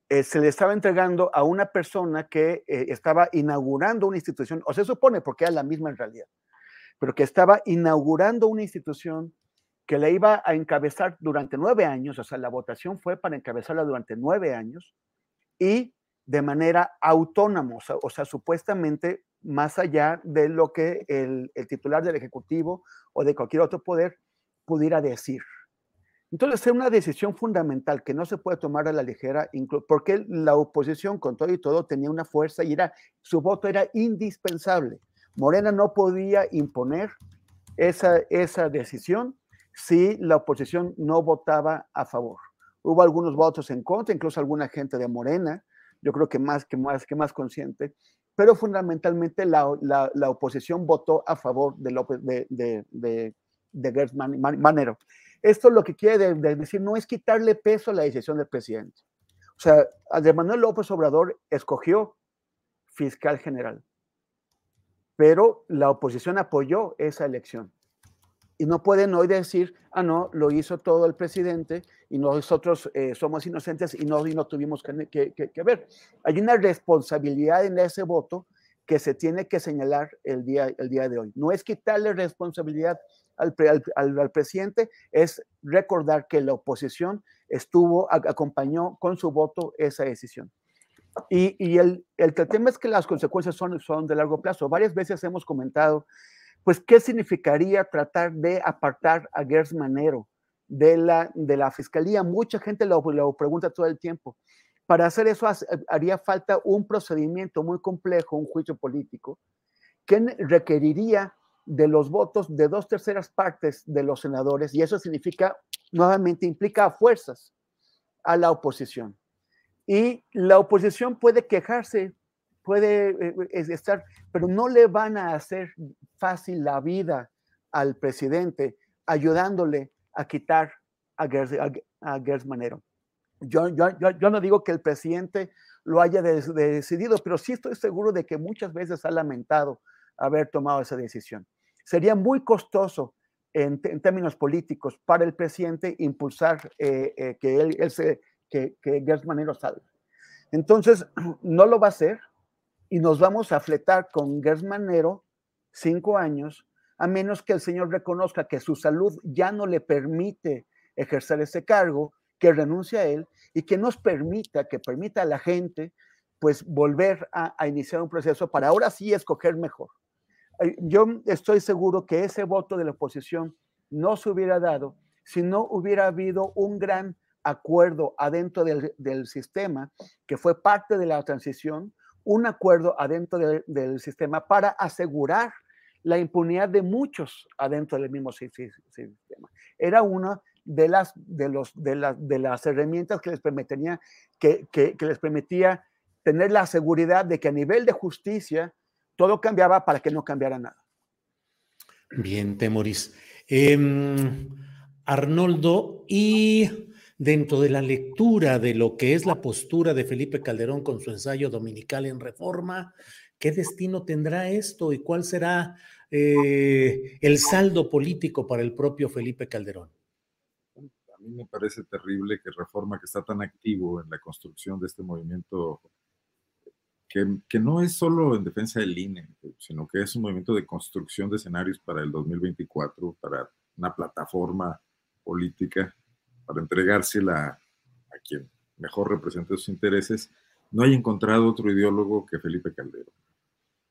eh, se le estaba entregando a una persona que eh, estaba inaugurando una institución, o se supone, porque era la misma en realidad, pero que estaba inaugurando una institución que le iba a encabezar durante nueve años, o sea, la votación fue para encabezarla durante nueve años y de manera autónoma, o sea, supuestamente más allá de lo que el, titular del Ejecutivo o de cualquier otro poder pudiera decir. Entonces, es una decisión fundamental que no se puede tomar a la ligera, porque la oposición, con todo y todo, tenía una fuerza y era, su voto era indispensable. Morena no podía imponer esa, esa decisión si la oposición no votaba a favor. Hubo algunos votos en contra, incluso alguna gente de Morena, yo creo que más que más, que más consciente, pero fundamentalmente la, la, oposición votó a favor de, de, de, de, de Gertz Manero. Esto lo que quiere decir no es quitarle peso a la decisión del presidente. O sea, Andrés Manuel López Obrador escogió fiscal general, pero la oposición apoyó esa elección. Y no pueden hoy decir, ah, no, lo hizo todo el presidente y nosotros eh, somos inocentes y no, y no tuvimos que, que, ver. Hay una responsabilidad en ese voto que se tiene que señalar el día, el día de hoy. No es quitarle responsabilidad al, al, presidente, es recordar que la oposición estuvo, acompañó con su voto esa decisión. Y, y el, el, tema es que las consecuencias son, son de largo plazo. Varias veces hemos comentado, pues, ¿qué significaría tratar de apartar a Gers Manero de la, de la fiscalía? Mucha gente lo, lo pregunta todo el tiempo. Para hacer eso haría falta un procedimiento muy complejo, un juicio político, que requeriría de los votos de dos terceras partes de los senadores, y eso significa, nuevamente, implica a fuerzas a la oposición. Y la oposición puede quejarse, puede eh, estar, pero no le van a hacer fácil la vida al presidente ayudándole a quitar a Gers, Manero. Yo, yo, yo, no digo que el presidente lo haya decidido, pero sí estoy seguro de que muchas veces ha lamentado haber tomado esa decisión. Sería muy costoso en, términos políticos para el presidente impulsar eh, eh, que él, se, que, que Gers Manero salga. Entonces, no lo va a hacer y nos vamos a fletar con Gers Manero cinco años, a menos que el señor reconozca que su salud ya no le permite ejercer ese cargo, que renuncie a él y que nos permita, que permita a la gente, pues volver a, a iniciar un proceso para ahora sí escoger mejor. Eh, yo estoy seguro que ese voto de la oposición no se hubiera dado si no hubiera habido un gran acuerdo adentro del, del sistema, que fue parte de la transición, un acuerdo adentro del sistema para asegurar la impunidad de muchos adentro del mismo sistema. Era una de las, de los, de de las herramientas que les permitía, que, que, les permitía tener la seguridad de que a nivel de justicia todo cambiaba para que no cambiara nada. Bien, Temoris. Em, Arnoldo, y dentro de la lectura de lo que es la postura de Felipe Calderón con su ensayo dominical en reforma, ¿qué destino tendrá esto y cuál será eh, el saldo político para el propio Felipe Calderón? A mí me parece terrible que Reforma, que está tan activo en la construcción de este movimiento que, no es solo en defensa del INE, sino que es un movimiento de construcción de escenarios para el 2024, para una plataforma política, para entregársela a quien mejor represente sus intereses, no haya encontrado otro ideólogo que Felipe Calderón.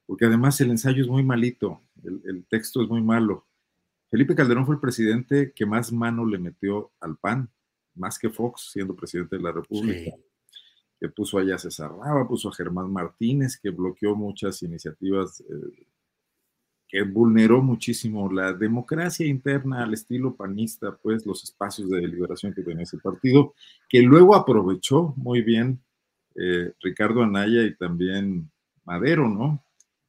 Porque además el ensayo es muy malito, el, texto es muy malo. Felipe Calderón fue el presidente que más mano le metió al PAN, más que Fox siendo presidente de la República que puso allá a César Raba, puso a Germán Martínez, que bloqueó muchas iniciativas, eh, que vulneró muchísimo la democracia interna al estilo panista, pues los espacios de deliberación que tenía ese partido, que luego aprovechó muy bien eh, Ricardo Anaya y también Madero, ¿no?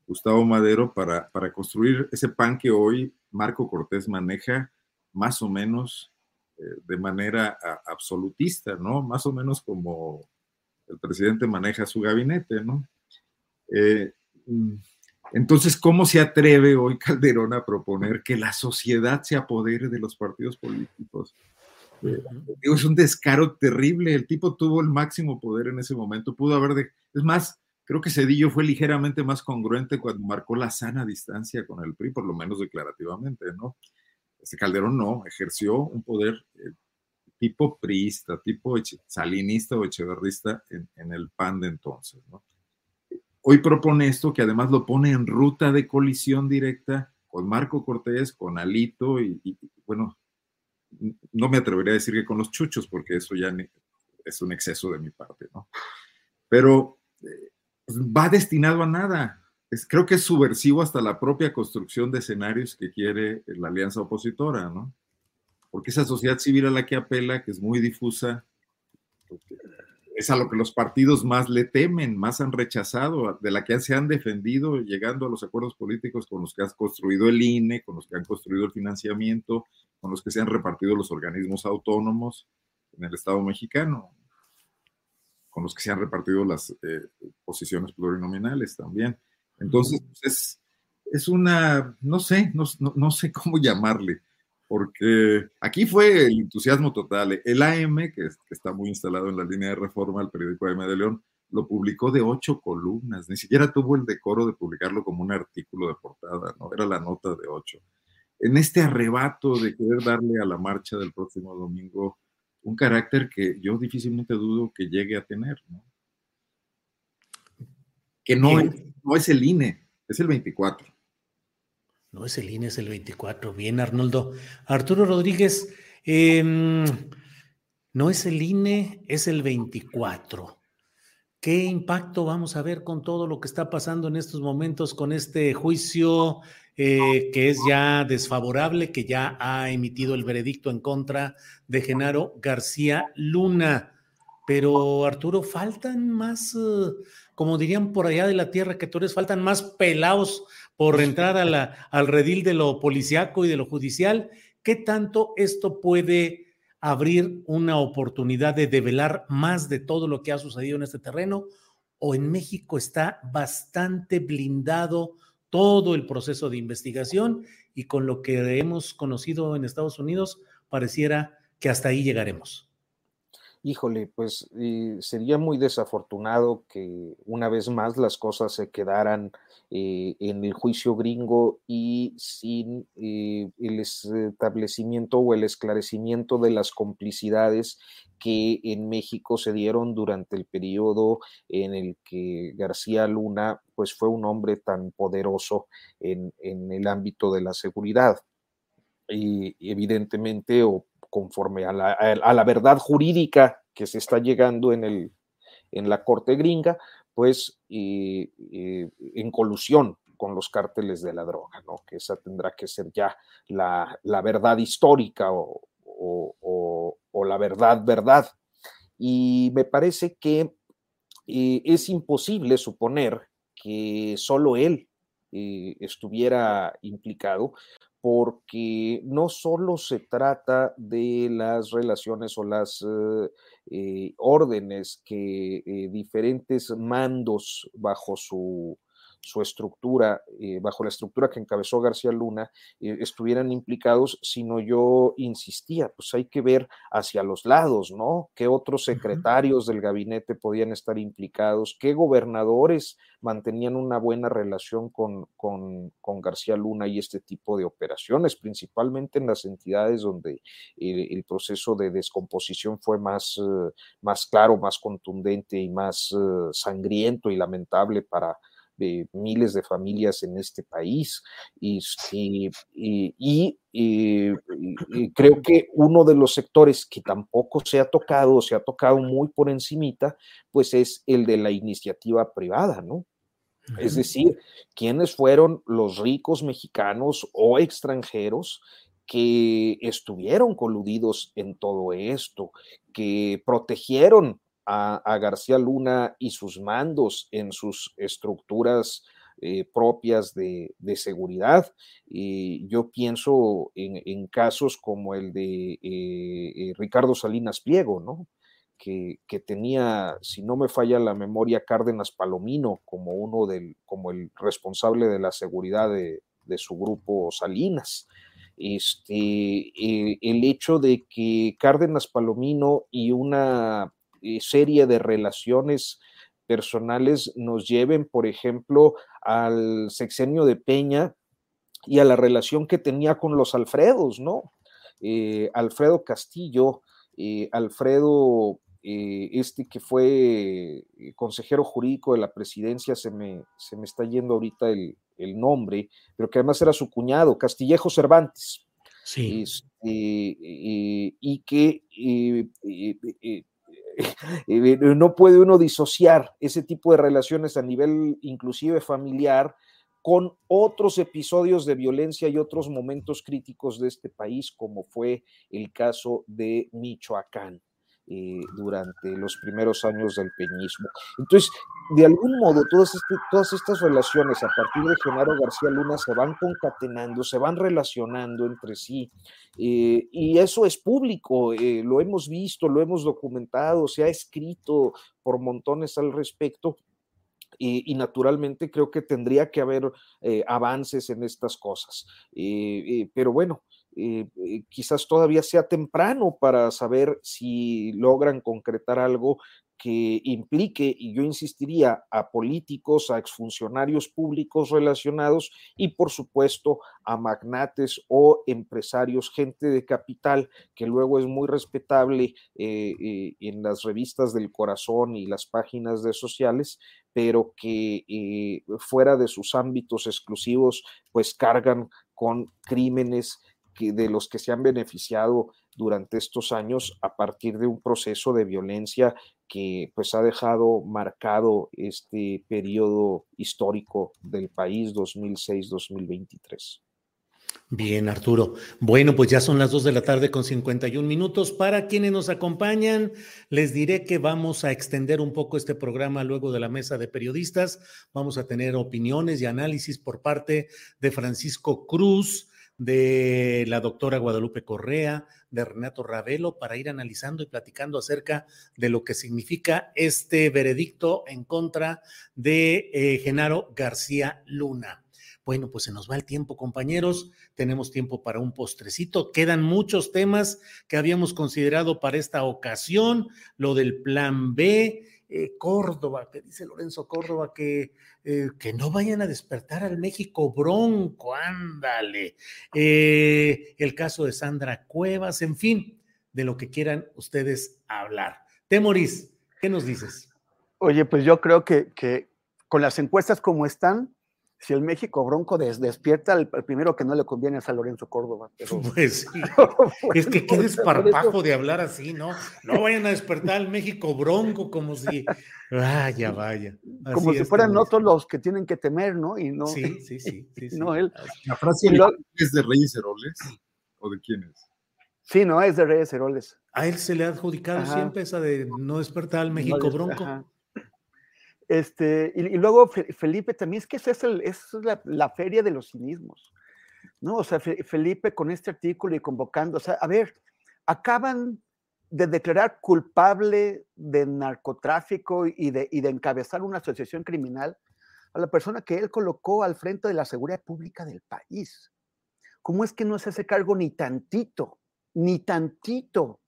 Gustavo Madero para, para construir ese pan que hoy Marco Cortés maneja más o menos eh, de manera absolutista, ¿no? Más o menos como el presidente maneja su gabinete, ¿no? Eh, mm, entonces, ¿cómo se atreve hoy Calderón a proponer que la sociedad se apodere de los partidos políticos? Eh, digo, es un descaro terrible. El tipo tuvo el máximo poder en ese momento. Pudo haber de. Es más, creo que Cedillo fue ligeramente más congruente cuando marcó la sana distancia con el PRI, por lo menos declarativamente, ¿no? Este Calderón no, ejerció un poder eh, tipo priista, tipo salinista o echeverrista en, el PAN de entonces. Hoy propone esto que además lo pone en ruta de colisión directa con Marco Cortés, con Alito y, bueno, no me atrevería a decir que con los chuchos, porque eso ya es un exceso de mi parte, ¿no? Pero eh, va destinado a nada. Creo que es subversivo hasta la propia construcción de escenarios que quiere la alianza opositora, ¿no? Porque esa sociedad civil a la que apela, que es muy difusa, es a lo que los partidos más le temen, más han rechazado, de la que se han defendido, llegando a los acuerdos políticos con los que has construido el INE, con los que han construido el financiamiento, con los que se han repartido los organismos autónomos en el Estado mexicano, con los que se han repartido las eh, posiciones plurinominales también. Entonces, pues, es, es una, no sé, no, no sé cómo llamarle porque aquí fue el entusiasmo total. El AM, que, está muy instalado en la línea de reforma, el periódico AM de León, lo publicó de ocho columnas, ni siquiera tuvo el decoro de publicarlo como un artículo de portada, ¿no? Era la nota de ocho. En este arrebato de querer darle a la marcha del próximo domingo un carácter que yo difícilmente dudo que llegue a tener, ¿no? Que no no es el INE, es el 24. No es el INE, es el 24. Bien, Arnoldo. Arturo Rodríguez, em, no es el INE, es el 24. ¿Qué impacto vamos a ver con todo lo que está pasando en estos momentos con este juicio eh, que es ya desfavorable, que ya ha emitido el veredicto en contra de Genaro García Luna? Pero Arturo, faltan más, eh, como dirían por allá de la tierra que tú eres, faltan más pelados por entrar a la, al redil de lo policiaco y de lo judicial, ¿qué tanto esto puede abrir una oportunidad de develar más de todo lo que ha sucedido en este terreno? ¿O en México está bastante blindado todo el proceso de investigación y con lo que hemos conocido en Estados Unidos pareciera que hasta ahí llegaremos? Híjole, pues sería muy desafortunado que una vez más las cosas se quedaran eh, en el juicio gringo y sin eh, el establecimiento o el esclarecimiento de las complicidades que en México se dieron durante el periodo en el que García Luna pues fue un hombre tan poderoso en, el ámbito de la seguridad. Y evidentemente, o conforme a la, la verdad jurídica que se está llegando en, el, en la corte gringa, pues en colusión con los cárteles de la droga, ¿no? Que esa tendrá que ser ya la, verdad histórica o, la verdad, verdad. Y me parece que eh, es imposible suponer que solo él eh, estuviera implicado, porque no solo se trata de las relaciones o las eh, eh, órdenes que eh, diferentes mandos bajo su, su estructura, eh, bajo la estructura que encabezó García Luna, estuvieran implicados, sino yo insistía, pues hay que ver hacia los lados, ¿no? ¿Qué otros secretarios del gabinete podían estar implicados? ¿Qué gobernadores mantenían una buena relación con, con, con García Luna y este tipo de operaciones, principalmente en las entidades donde el proceso de descomposición fue más, más claro, más contundente y más sangriento y lamentable para de miles de familias en este país. Y, y, creo que uno de los sectores que tampoco se ha tocado, se ha tocado muy por encimita, pues es el de la iniciativa privada, ¿no? Es decir, quiénes fueron los ricos mexicanos o extranjeros que estuvieron coludidos en todo esto, que protegieron a, García Luna y sus mandos en sus estructuras eh, propias de, seguridad. yo pienso en, casos como el de eh, eh, Ricardo Salinas Pliego, ¿no? Que, tenía, si no me falla la memoria, Cárdenas Palomino como uno del, como el responsable de la seguridad de, de su grupo Salinas. Este, el hecho de que Cárdenas Palomino y una serie de relaciones personales nos lleven, por ejemplo, al sexenio de Peña y a la relación que tenía con los Alfredos, ¿no? Eh, Alfredo Castillo, eh, Alfredo eh, este que fue consejero jurídico de la presidencia, se me, se me está yendo ahorita el, nombre, pero que además era su cuñado, Castillejo Cervantes. Sí. Este, y que no puede uno disociar ese tipo de relaciones a nivel inclusive familiar con otros episodios de violencia y otros momentos críticos de este país, como fue el caso de Michoacán. Eh, durante los primeros años del peñismo. Entonces, de algún modo, todas, este, todas estas relaciones a partir de Genaro García Luna se van concatenando, se van relacionando entre sí, eh, y eso es público, eh, lo hemos visto, lo hemos documentado, se ha escrito por montones al respecto, y, naturalmente creo que tendría que haber eh, avances en estas cosas. Eh, eh, pero bueno, quizás todavía sea temprano para saber si logran concretar algo que implique, y yo insistiría, a políticos, a exfuncionarios públicos relacionados y por supuesto a magnates o empresarios, gente de capital, que luego es muy respetable en las revistas del corazón y las páginas de sociales, pero que eh, fuera de sus ámbitos exclusivos, pues cargan con crímenes de los que se han beneficiado durante estos años a partir de un proceso de violencia que pues ha dejado marcado este periodo histórico del país 2006-2023. Bien, Arturo. Bueno, pues ya son las 2 de la tarde con 51 minutos. Para quienes nos acompañan, les diré que vamos a extender un poco este programa luego de la mesa de periodistas. Vamos a tener opiniones y análisis por parte de Francisco Cruz, de la doctora Guadalupe Correa, de Renato Ravelo, para ir analizando y platicando acerca de lo que significa este veredicto en contra de eh, Genaro García Luna. Bueno, pues se nos va el tiempo, compañeros. Tenemos tiempo para un postrecito. Quedan muchos temas que habíamos considerado para esta ocasión. Lo del plan B, eh, Córdoba, que dice Lorenzo Córdoba que, eh, que no vayan a despertar al México bronco, ándale. Eh, el caso de Sandra Cuevas, en fin, de lo que quieran ustedes hablar. Temoris, ¿qué nos dices? Oye, pues yo creo que, que con las encuestas como están, si el México Bronco despierta, el, primero que no le conviene es a Lorenzo Córdoba. pues sí. es que qué desparpajo de hablar así, ¿no? No vayan a despertar al México Bronco como si. Vaya, vaya. como si fueran otros los que tienen que temer, ¿no? Y no. Sí, sí, sí. no él. ¿La frase es de Reyes Heroles? ¿O de quién es? Sí, no, es de Reyes Heroles. A él se le ha adjudicado siempre esa de no despertar al México Bronco. Este, y, luego Felipe también, es que esa es, la, feria de los cinismos, ¿no? O sea, Felipe con este artículo y convocando, o sea, a ver, acaban de declarar culpable de narcotráfico y de, y de encabezar una asociación criminal a la persona que él colocó al frente de la seguridad pública del país. ¿Cómo es que no se hace cargo ni tantito, ni tantito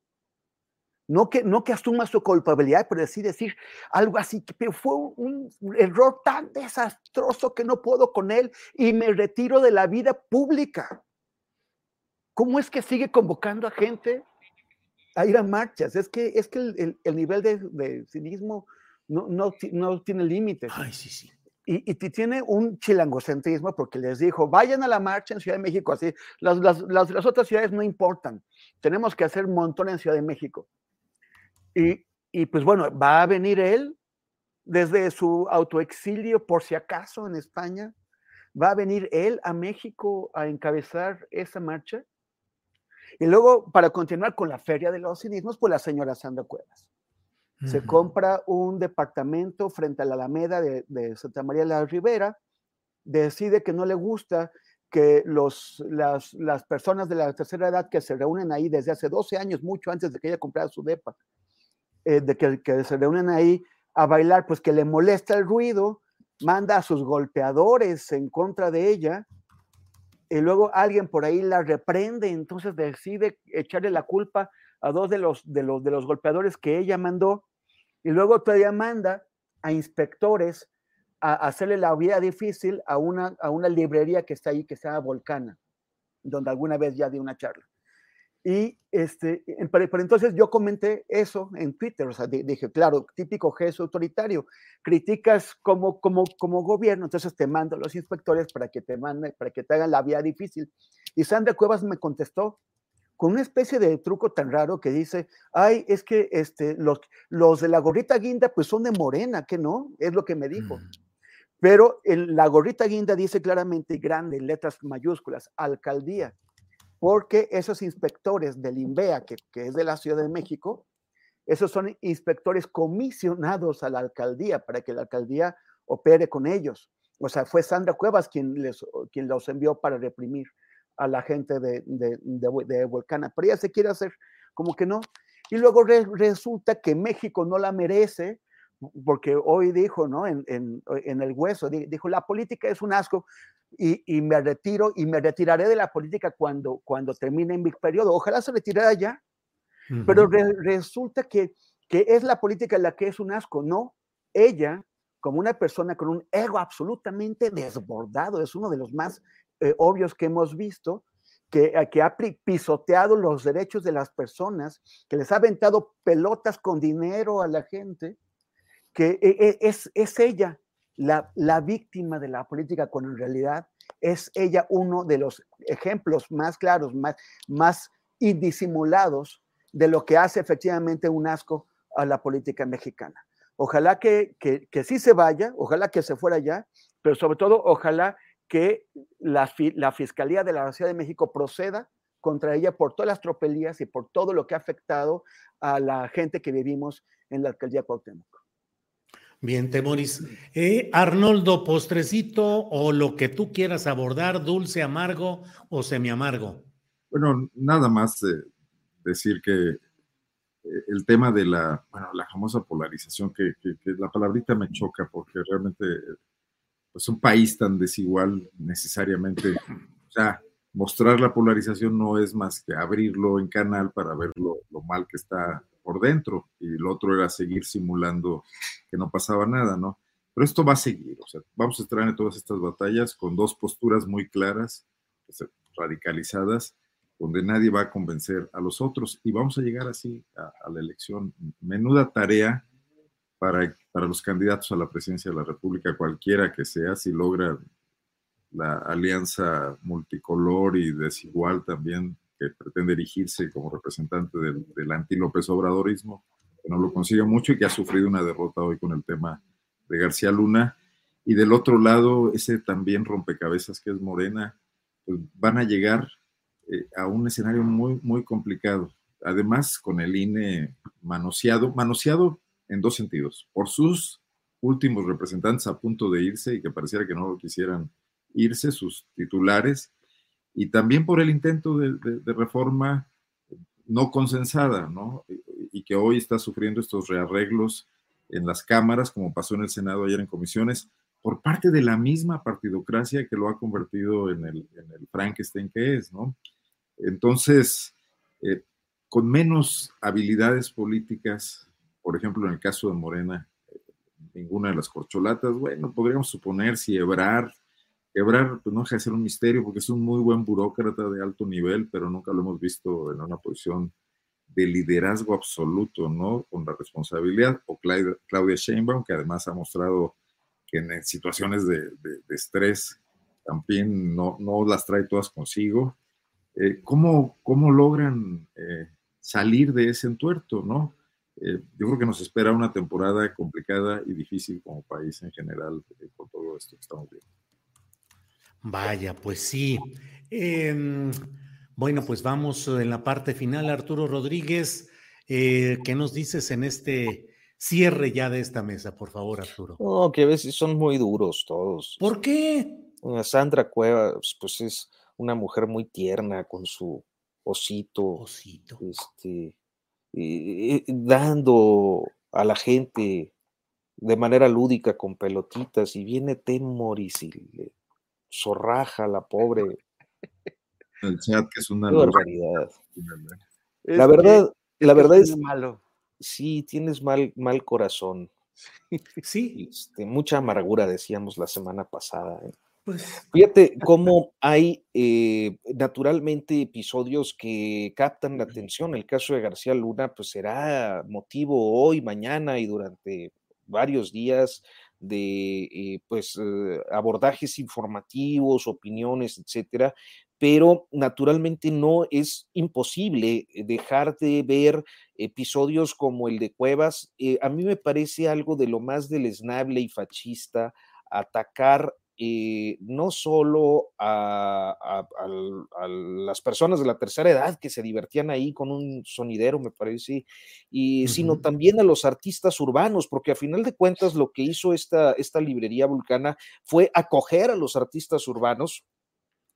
no que, no que asuma su culpabilidad, pero decir, decir algo así, pero fue un error tan desastroso que no puedo con él y me retiro de la vida pública. ¿Cómo es que sigue convocando a gente a ir a marchas? Es que, es que el, nivel de, cinismo no, no, no tiene límites. Ay, sí, sí. Y, y, tiene un chilangocentrismo porque les dijo, vayan a la marcha en Ciudad de México, así, las, las, las, las otras ciudades no importan, tenemos que hacer un montón en Ciudad de México. Y, pues bueno, va a venir él desde su autoexilio, por si acaso, en España. Va a venir él a México a encabezar esa marcha. Y luego, para continuar con la Feria de los Cinismos, pues la señora Sandra Cuevas. Se compra un departamento frente a la Alameda de, Santa María de la Ribera, decide que no le gusta que los, las, las, personas de la tercera edad que se reúnen ahí desde hace 12 años, mucho antes de que ella comprara su depa, eh, de que, se reúnen ahí a bailar, pues que le molesta el ruido, manda a sus golpeadores en contra de ella, y luego alguien por ahí la reprende, entonces decide echarle la culpa a dos de los, de los, de los golpeadores que ella mandó, y luego todavía manda a inspectores a hacerle la vida difícil a una, a una librería que está ahí, que se llama Volcana, donde alguna vez ya di una charla. Y este, pero, entonces yo comenté eso en Twitter, o sea, dije, claro, típico gesto autoritario, criticas como, como, como gobierno, entonces te mando a los inspectores para que te manden, para que te hagan la vida difícil. Y Sandra Cuevas me contestó con una especie de truco tan raro que dice, ay, es que este, los, los de la gorrita guinda pues son de morena, que no, es lo que me dijo. Mm. Pero en la gorrita guinda dice claramente, grande, letras mayúsculas, alcaldía porque esos inspectores del INVEA, que, es de la Ciudad de México, esos son inspectores comisionados a la alcaldía para que la alcaldía opere con ellos. O sea, fue Sandra Cuevas quien, los envió para reprimir a la gente de, de, de, pero ella se quiere hacer como que no. Y luego resulta que México no la merece, porque hoy dijo, ¿no? En, el hueso, dijo, la política es un asco y, me retiro y me retiraré de la política cuando, cuando termine mi periodo. Ojalá se retirara ya, pero resulta que, que es la política la que es un asco, no ella como una persona con un ego absolutamente desbordado, es uno de los más eh, obvios que hemos visto, que, eh, que, ha pisoteado los derechos de las personas, que les ha aventado pelotas con dinero a la gente, que eh, es, es ella la, víctima de la política, cuando en realidad es ella uno de los ejemplos más claros, más, más indisimulados de lo que hace efectivamente un asco a la política mexicana. Ojalá que, que, sí se vaya, ojalá que se fuera ya, pero sobre todo ojalá que la, la, Fiscalía de la Ciudad de México proceda contra ella por todas las tropelías y por todo lo que ha afectado a la gente que vivimos en la alcaldía Cuauhtémoc. Bien, Temoris. Eh, Arnoldo, postrecito o lo que tú quieras abordar, dulce, amargo o semiamargo. Bueno, nada más decir que eh, el tema de la, bueno, la famosa polarización, que, la palabrita me choca porque realmente pues un país tan desigual necesariamente, o sea, mostrar la polarización no es más que abrirlo en canal para ver lo mal que está por dentro y el otro era seguir simulando que no pasaba nada, ¿no? Pero esto va a seguir, o sea, vamos a estar en todas estas batallas con dos posturas muy claras, radicalizadas, donde nadie va a convencer a los otros y vamos a llegar así a, la elección. Menuda tarea para, para los candidatos a la presidencia de la República, cualquiera que sea, si logra la alianza multicolor y desigual también que pretende erigirse como representante del, del anti-López Obradorismo, que no lo consigue mucho y que ha sufrido una derrota hoy con el tema de García Luna. Y del otro lado, ese también rompecabezas que es Morena, pues van a llegar eh, a un escenario muy, muy complicado. Además, con el INE manoseado, manoseado en dos sentidos, por sus últimos representantes a punto de irse y que pareciera que no quisieran irse, sus titulares, y también por el intento de, reforma no consensada, ¿no? Y, que hoy está sufriendo estos rearreglos en las cámaras, como pasó en el Senado ayer en comisiones, por parte de la misma partidocracia que lo ha convertido en el, Frankenstein que es, ¿no? Entonces, eh, con menos habilidades políticas, por ejemplo, en el caso de Morena, eh, ninguna de las corcholatas, bueno, podríamos suponer si Ebrar Quebrar, pues no deja de ser un misterio porque es un muy buen burócrata de alto nivel, pero nunca lo hemos visto en una posición de liderazgo absoluto, ¿no? Con la responsabilidad, o Claudia Sheinbaum, que además ha mostrado que en situaciones de, estrés también no, no, las trae todas consigo. Eh, ¿cómo, ¿cómo, logran eh, salir de ese entuerto, no? Eh, yo creo que nos espera una temporada complicada y difícil como país en general con todo esto que estamos viendo. Vaya, pues sí. Em, bueno, pues vamos en la parte final. Arturo Rodríguez, eh, ¿qué nos dices en este cierre ya de esta mesa, por favor, Arturo? No, que a veces son muy duros todos. ¿Por qué? Sandra Cuevas, pues es una mujer muy tierna con su osito. Osito. Este, dando a la gente de manera lúdica con pelotitas y viene Temoris y le zorraja, la pobre. El chat que es una barbaridad. La verdad, la verdad es malo. Sí, tienes mal, mal corazón. Sí. Este, mucha amargura, decíamos la semana pasada. ¿eh? Pues, Fíjate cómo hay eh, naturalmente episodios que captan la atención. El caso de García Luna, pues será motivo hoy, mañana y durante varios días de eh, pues eh, abordajes informativos, opiniones, etcétera, pero naturalmente no es imposible dejar de ver episodios como el de Cuevas. a mí me parece algo de lo más deleznable y fascista atacar eh, no solo a, las personas de la tercera edad que se divertían ahí con un sonidero, me parece, y, sino también a los artistas urbanos, porque a final de cuentas lo que hizo esta, esta librería vulcana fue acoger a los artistas urbanos,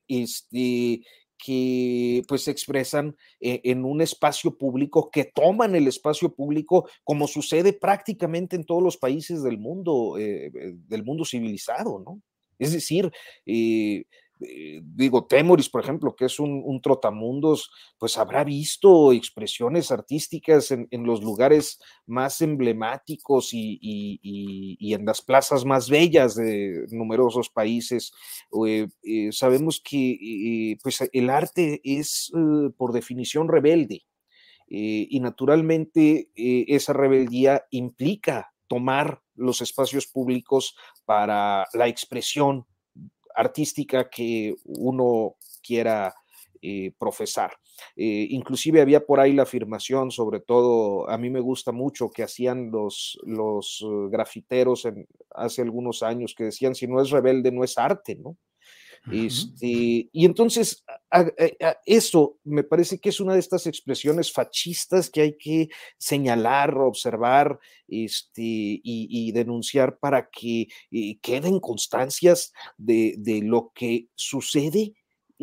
este, que pues se expresan eh, en un espacio público, que toman el espacio público, como sucede prácticamente en todos los países del mundo, eh, del mundo civilizado, ¿no? Es decir, eh, eh, digo, Temoris, por ejemplo, que es un, trotamundos, pues habrá visto expresiones artísticas en, los lugares más emblemáticos y, en las plazas más bellas de numerosos países. Eh, sabemos que pues el arte es por definición rebelde. y naturalmente esa rebeldía implica tomar los espacios públicos para la expresión artística que uno quiera eh, profesar. Eh, inclusive había por ahí la afirmación, sobre todo, a mí me gusta mucho que hacían los, los eh, grafiteros hace algunos años, que decían, si no es rebelde, no es arte, ¿no? Este, y entonces, eso me parece que es una de estas expresiones fascistas que hay que señalar, observar este, y, denunciar para que eh, queden constancias de, de lo que sucede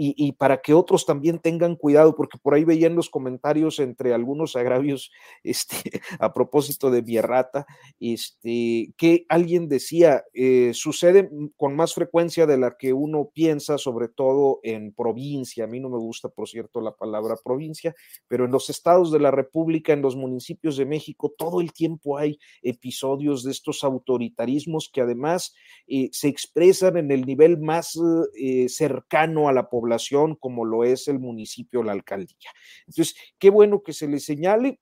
y, para que otros también tengan cuidado, porque por ahí veían los comentarios entre algunos agravios este, a propósito de Bierrata, este, que alguien decía, eh, sucede con más frecuencia de la que uno piensa, sobre todo en provincia. A mí no me gusta, por cierto, la palabra provincia, pero en los estados de la República, en los municipios de México, todo el tiempo hay episodios de estos autoritarismos que además eh, se expresan en el nivel más eh, cercano a la población como lo es el municipio la alcaldía. Entonces, qué bueno que se le señale.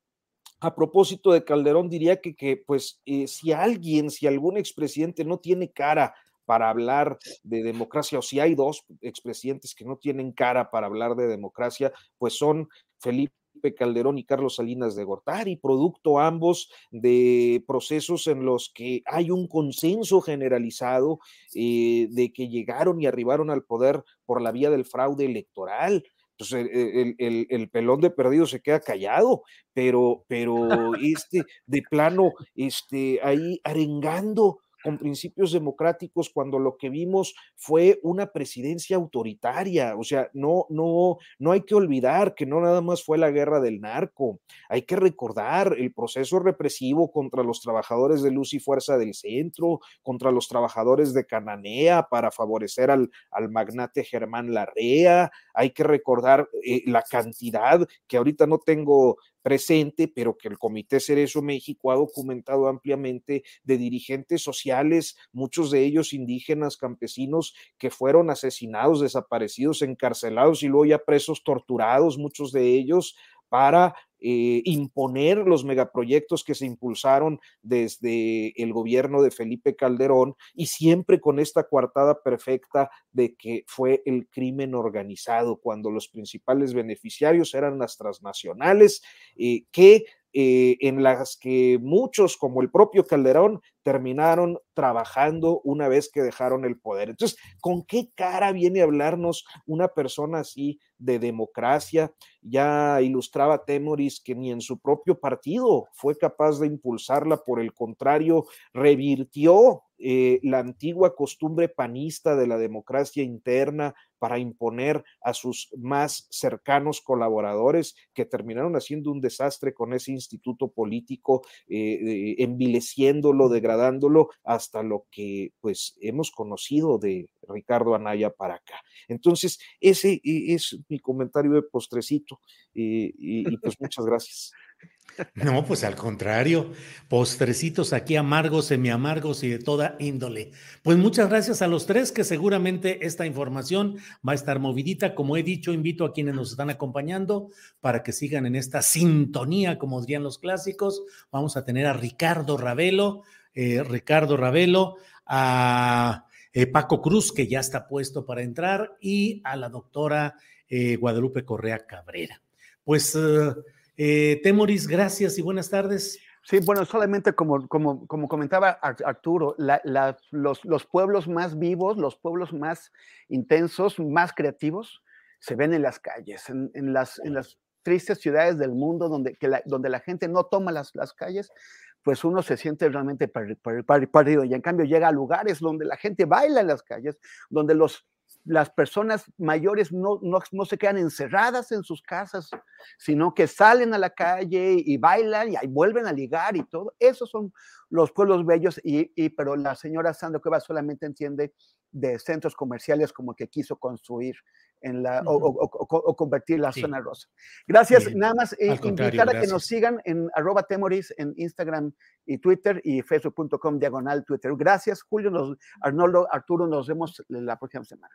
A propósito de Calderón, diría que, que pues, eh, si alguien, si algún expresidente no tiene cara para hablar de democracia, o si hay dos expresidentes que no tienen cara para hablar de democracia, pues son Felipe Calderón y Carlos Salinas de Gortari, producto ambos de procesos en los que hay un consenso generalizado eh, de que llegaron y arribaron al poder por la vía del fraude electoral. Entonces, el, el, pelón de perdido se queda callado, pero, pero este, de plano, este, ahí arengando con principios democráticos cuando lo que vimos fue una presidencia autoritaria. O sea, no, no, no hay que olvidar que no nada más fue la guerra del narco. Hay que recordar el proceso represivo contra los trabajadores de luz y fuerza del centro, contra los trabajadores de Cananea para favorecer al, al magnate Germán Larrea. Hay que recordar eh, la cantidad que ahorita no tengo presente, pero que el Comité Cerezo México ha documentado ampliamente de dirigentes sociales, muchos de ellos indígenas, campesinos, que fueron asesinados, desaparecidos, encarcelados y luego ya presos, torturados, muchos de ellos para eh, imponer los megaproyectos que se impulsaron desde el gobierno de Felipe Calderón y siempre con esta coartada perfecta de que fue el crimen organizado cuando los principales beneficiarios eran las transnacionales eh, que eh, en las que muchos, como el propio Calderón, terminaron trabajando una vez que dejaron el poder. Entonces, ¿con qué cara viene a hablarnos una persona así de democracia? Ya ilustraba Temoris que ni en su propio partido fue capaz de impulsarla, por el contrario, revirtió eh, la antigua costumbre panista de la democracia interna para imponer a sus más cercanos colaboradores que terminaron haciendo un desastre con ese instituto político, eh, envileciéndolo, degradándolo hasta lo que pues hemos conocido de Ricardo Anaya para acá. Entonces, ese e, es mi comentario de postrecito eh, y, y pues muchas gracias. No, pues al contrario, postrecitos aquí amargos, semi-amargos y de toda índole. Pues muchas gracias a los tres, que seguramente esta información va a estar movidita. Como he dicho, invito a quienes nos están acompañando para que sigan en esta sintonía, como dirían los clásicos. Vamos a tener a Ricardo Ravelo, eh, Ricardo Ravelo, a eh, Paco Cruz, que ya está puesto para entrar, y a la doctora eh, Guadalupe Correa Cabrera. Pues... Eh, Temoris, gracias y buenas tardes. Sí, bueno, solamente como, como, como comentaba Arturo, los, los, pueblos más vivos, los pueblos más intensos, más creativos, se ven en las calles, en, las, en las tristes ciudades del mundo donde, que la, donde la gente no toma las, las calles, pues uno se siente realmente perdido. Y en cambio llega a lugares donde la gente baila en las calles, donde los las personas mayores no, no, se quedan encerradas en sus casas, sino que salen a la calle y bailan y ahí vuelven a ligar y todo. Esos son los pueblos bellos, y, y pero la señora Sandra Cueva solamente entiende de centros comerciales como que quiso construir en la, o, convertir la zona rosa. Gracias, nada más eh, invitar a que nos sigan en arroba temoris en Instagram y Twitter y facebook.com diagonal Twitter. Gracias, Julio, nos, Arnoldo, Arturo, nos vemos la próxima semana.